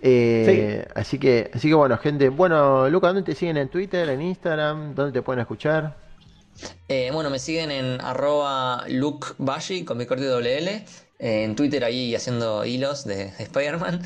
Eh, así que, así que bueno, gente. Bueno, Luca, ¿dónde te siguen en Twitter, en Instagram? ¿Dónde te pueden escuchar? Eh, bueno, me siguen en arroba lukebashi con mi corte WL. en Twitter ahí haciendo hilos de, Spider-Man.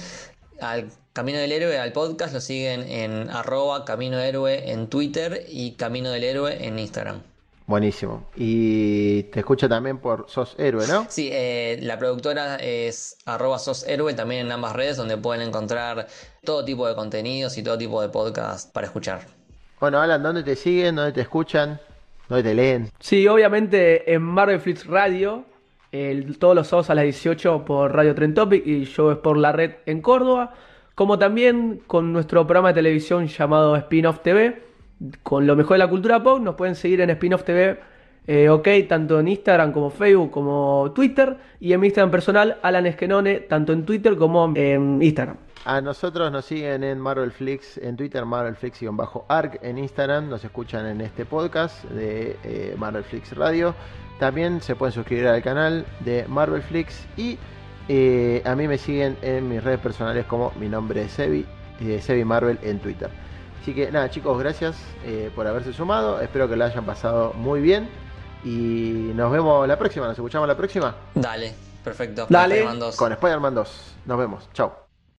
Al Camino del Héroe, al podcast, lo siguen en arroba Camino Héroe en Twitter y Camino del Héroe en Instagram. Buenísimo. Y te escucha también por Sos Héroe, ¿no? Sí, eh, la productora es arroba Sos Héroe también en ambas redes donde pueden encontrar todo tipo de contenidos y todo tipo de podcast para escuchar. Bueno, Alan, ¿dónde te siguen? ¿Dónde te escuchan? ¿Dónde te leen? Sí, obviamente en Marvel Flix Radio, todos los sábados a las 18 por Radio Trend Topic y yo es por la red en Córdoba, como también con nuestro programa de televisión llamado Spin-Off TV con lo mejor de la cultura pop. Nos pueden seguir en Spinoff TV, eh, ok, tanto en Instagram como Facebook como Twitter. Y en mi Instagram personal, Alan Esquenone, tanto en Twitter como en Instagram. A nosotros nos siguen en Marvelflix en Twitter, Marvelflix-ARC en Instagram, nos escuchan en este podcast de eh, Marvelflix Radio. También se pueden suscribir al canal de Marvelflix y eh, a mí me siguen en mis redes personales como mi nombre es Sebi, eh, Sebi Marvel en Twitter. Así que nada, chicos, gracias eh, por haberse sumado. Espero que lo hayan pasado muy bien. Y nos vemos la próxima. ¿Nos escuchamos la próxima? Dale, perfecto. Dale. Con Spider-Man 2. Nos vemos. Chao.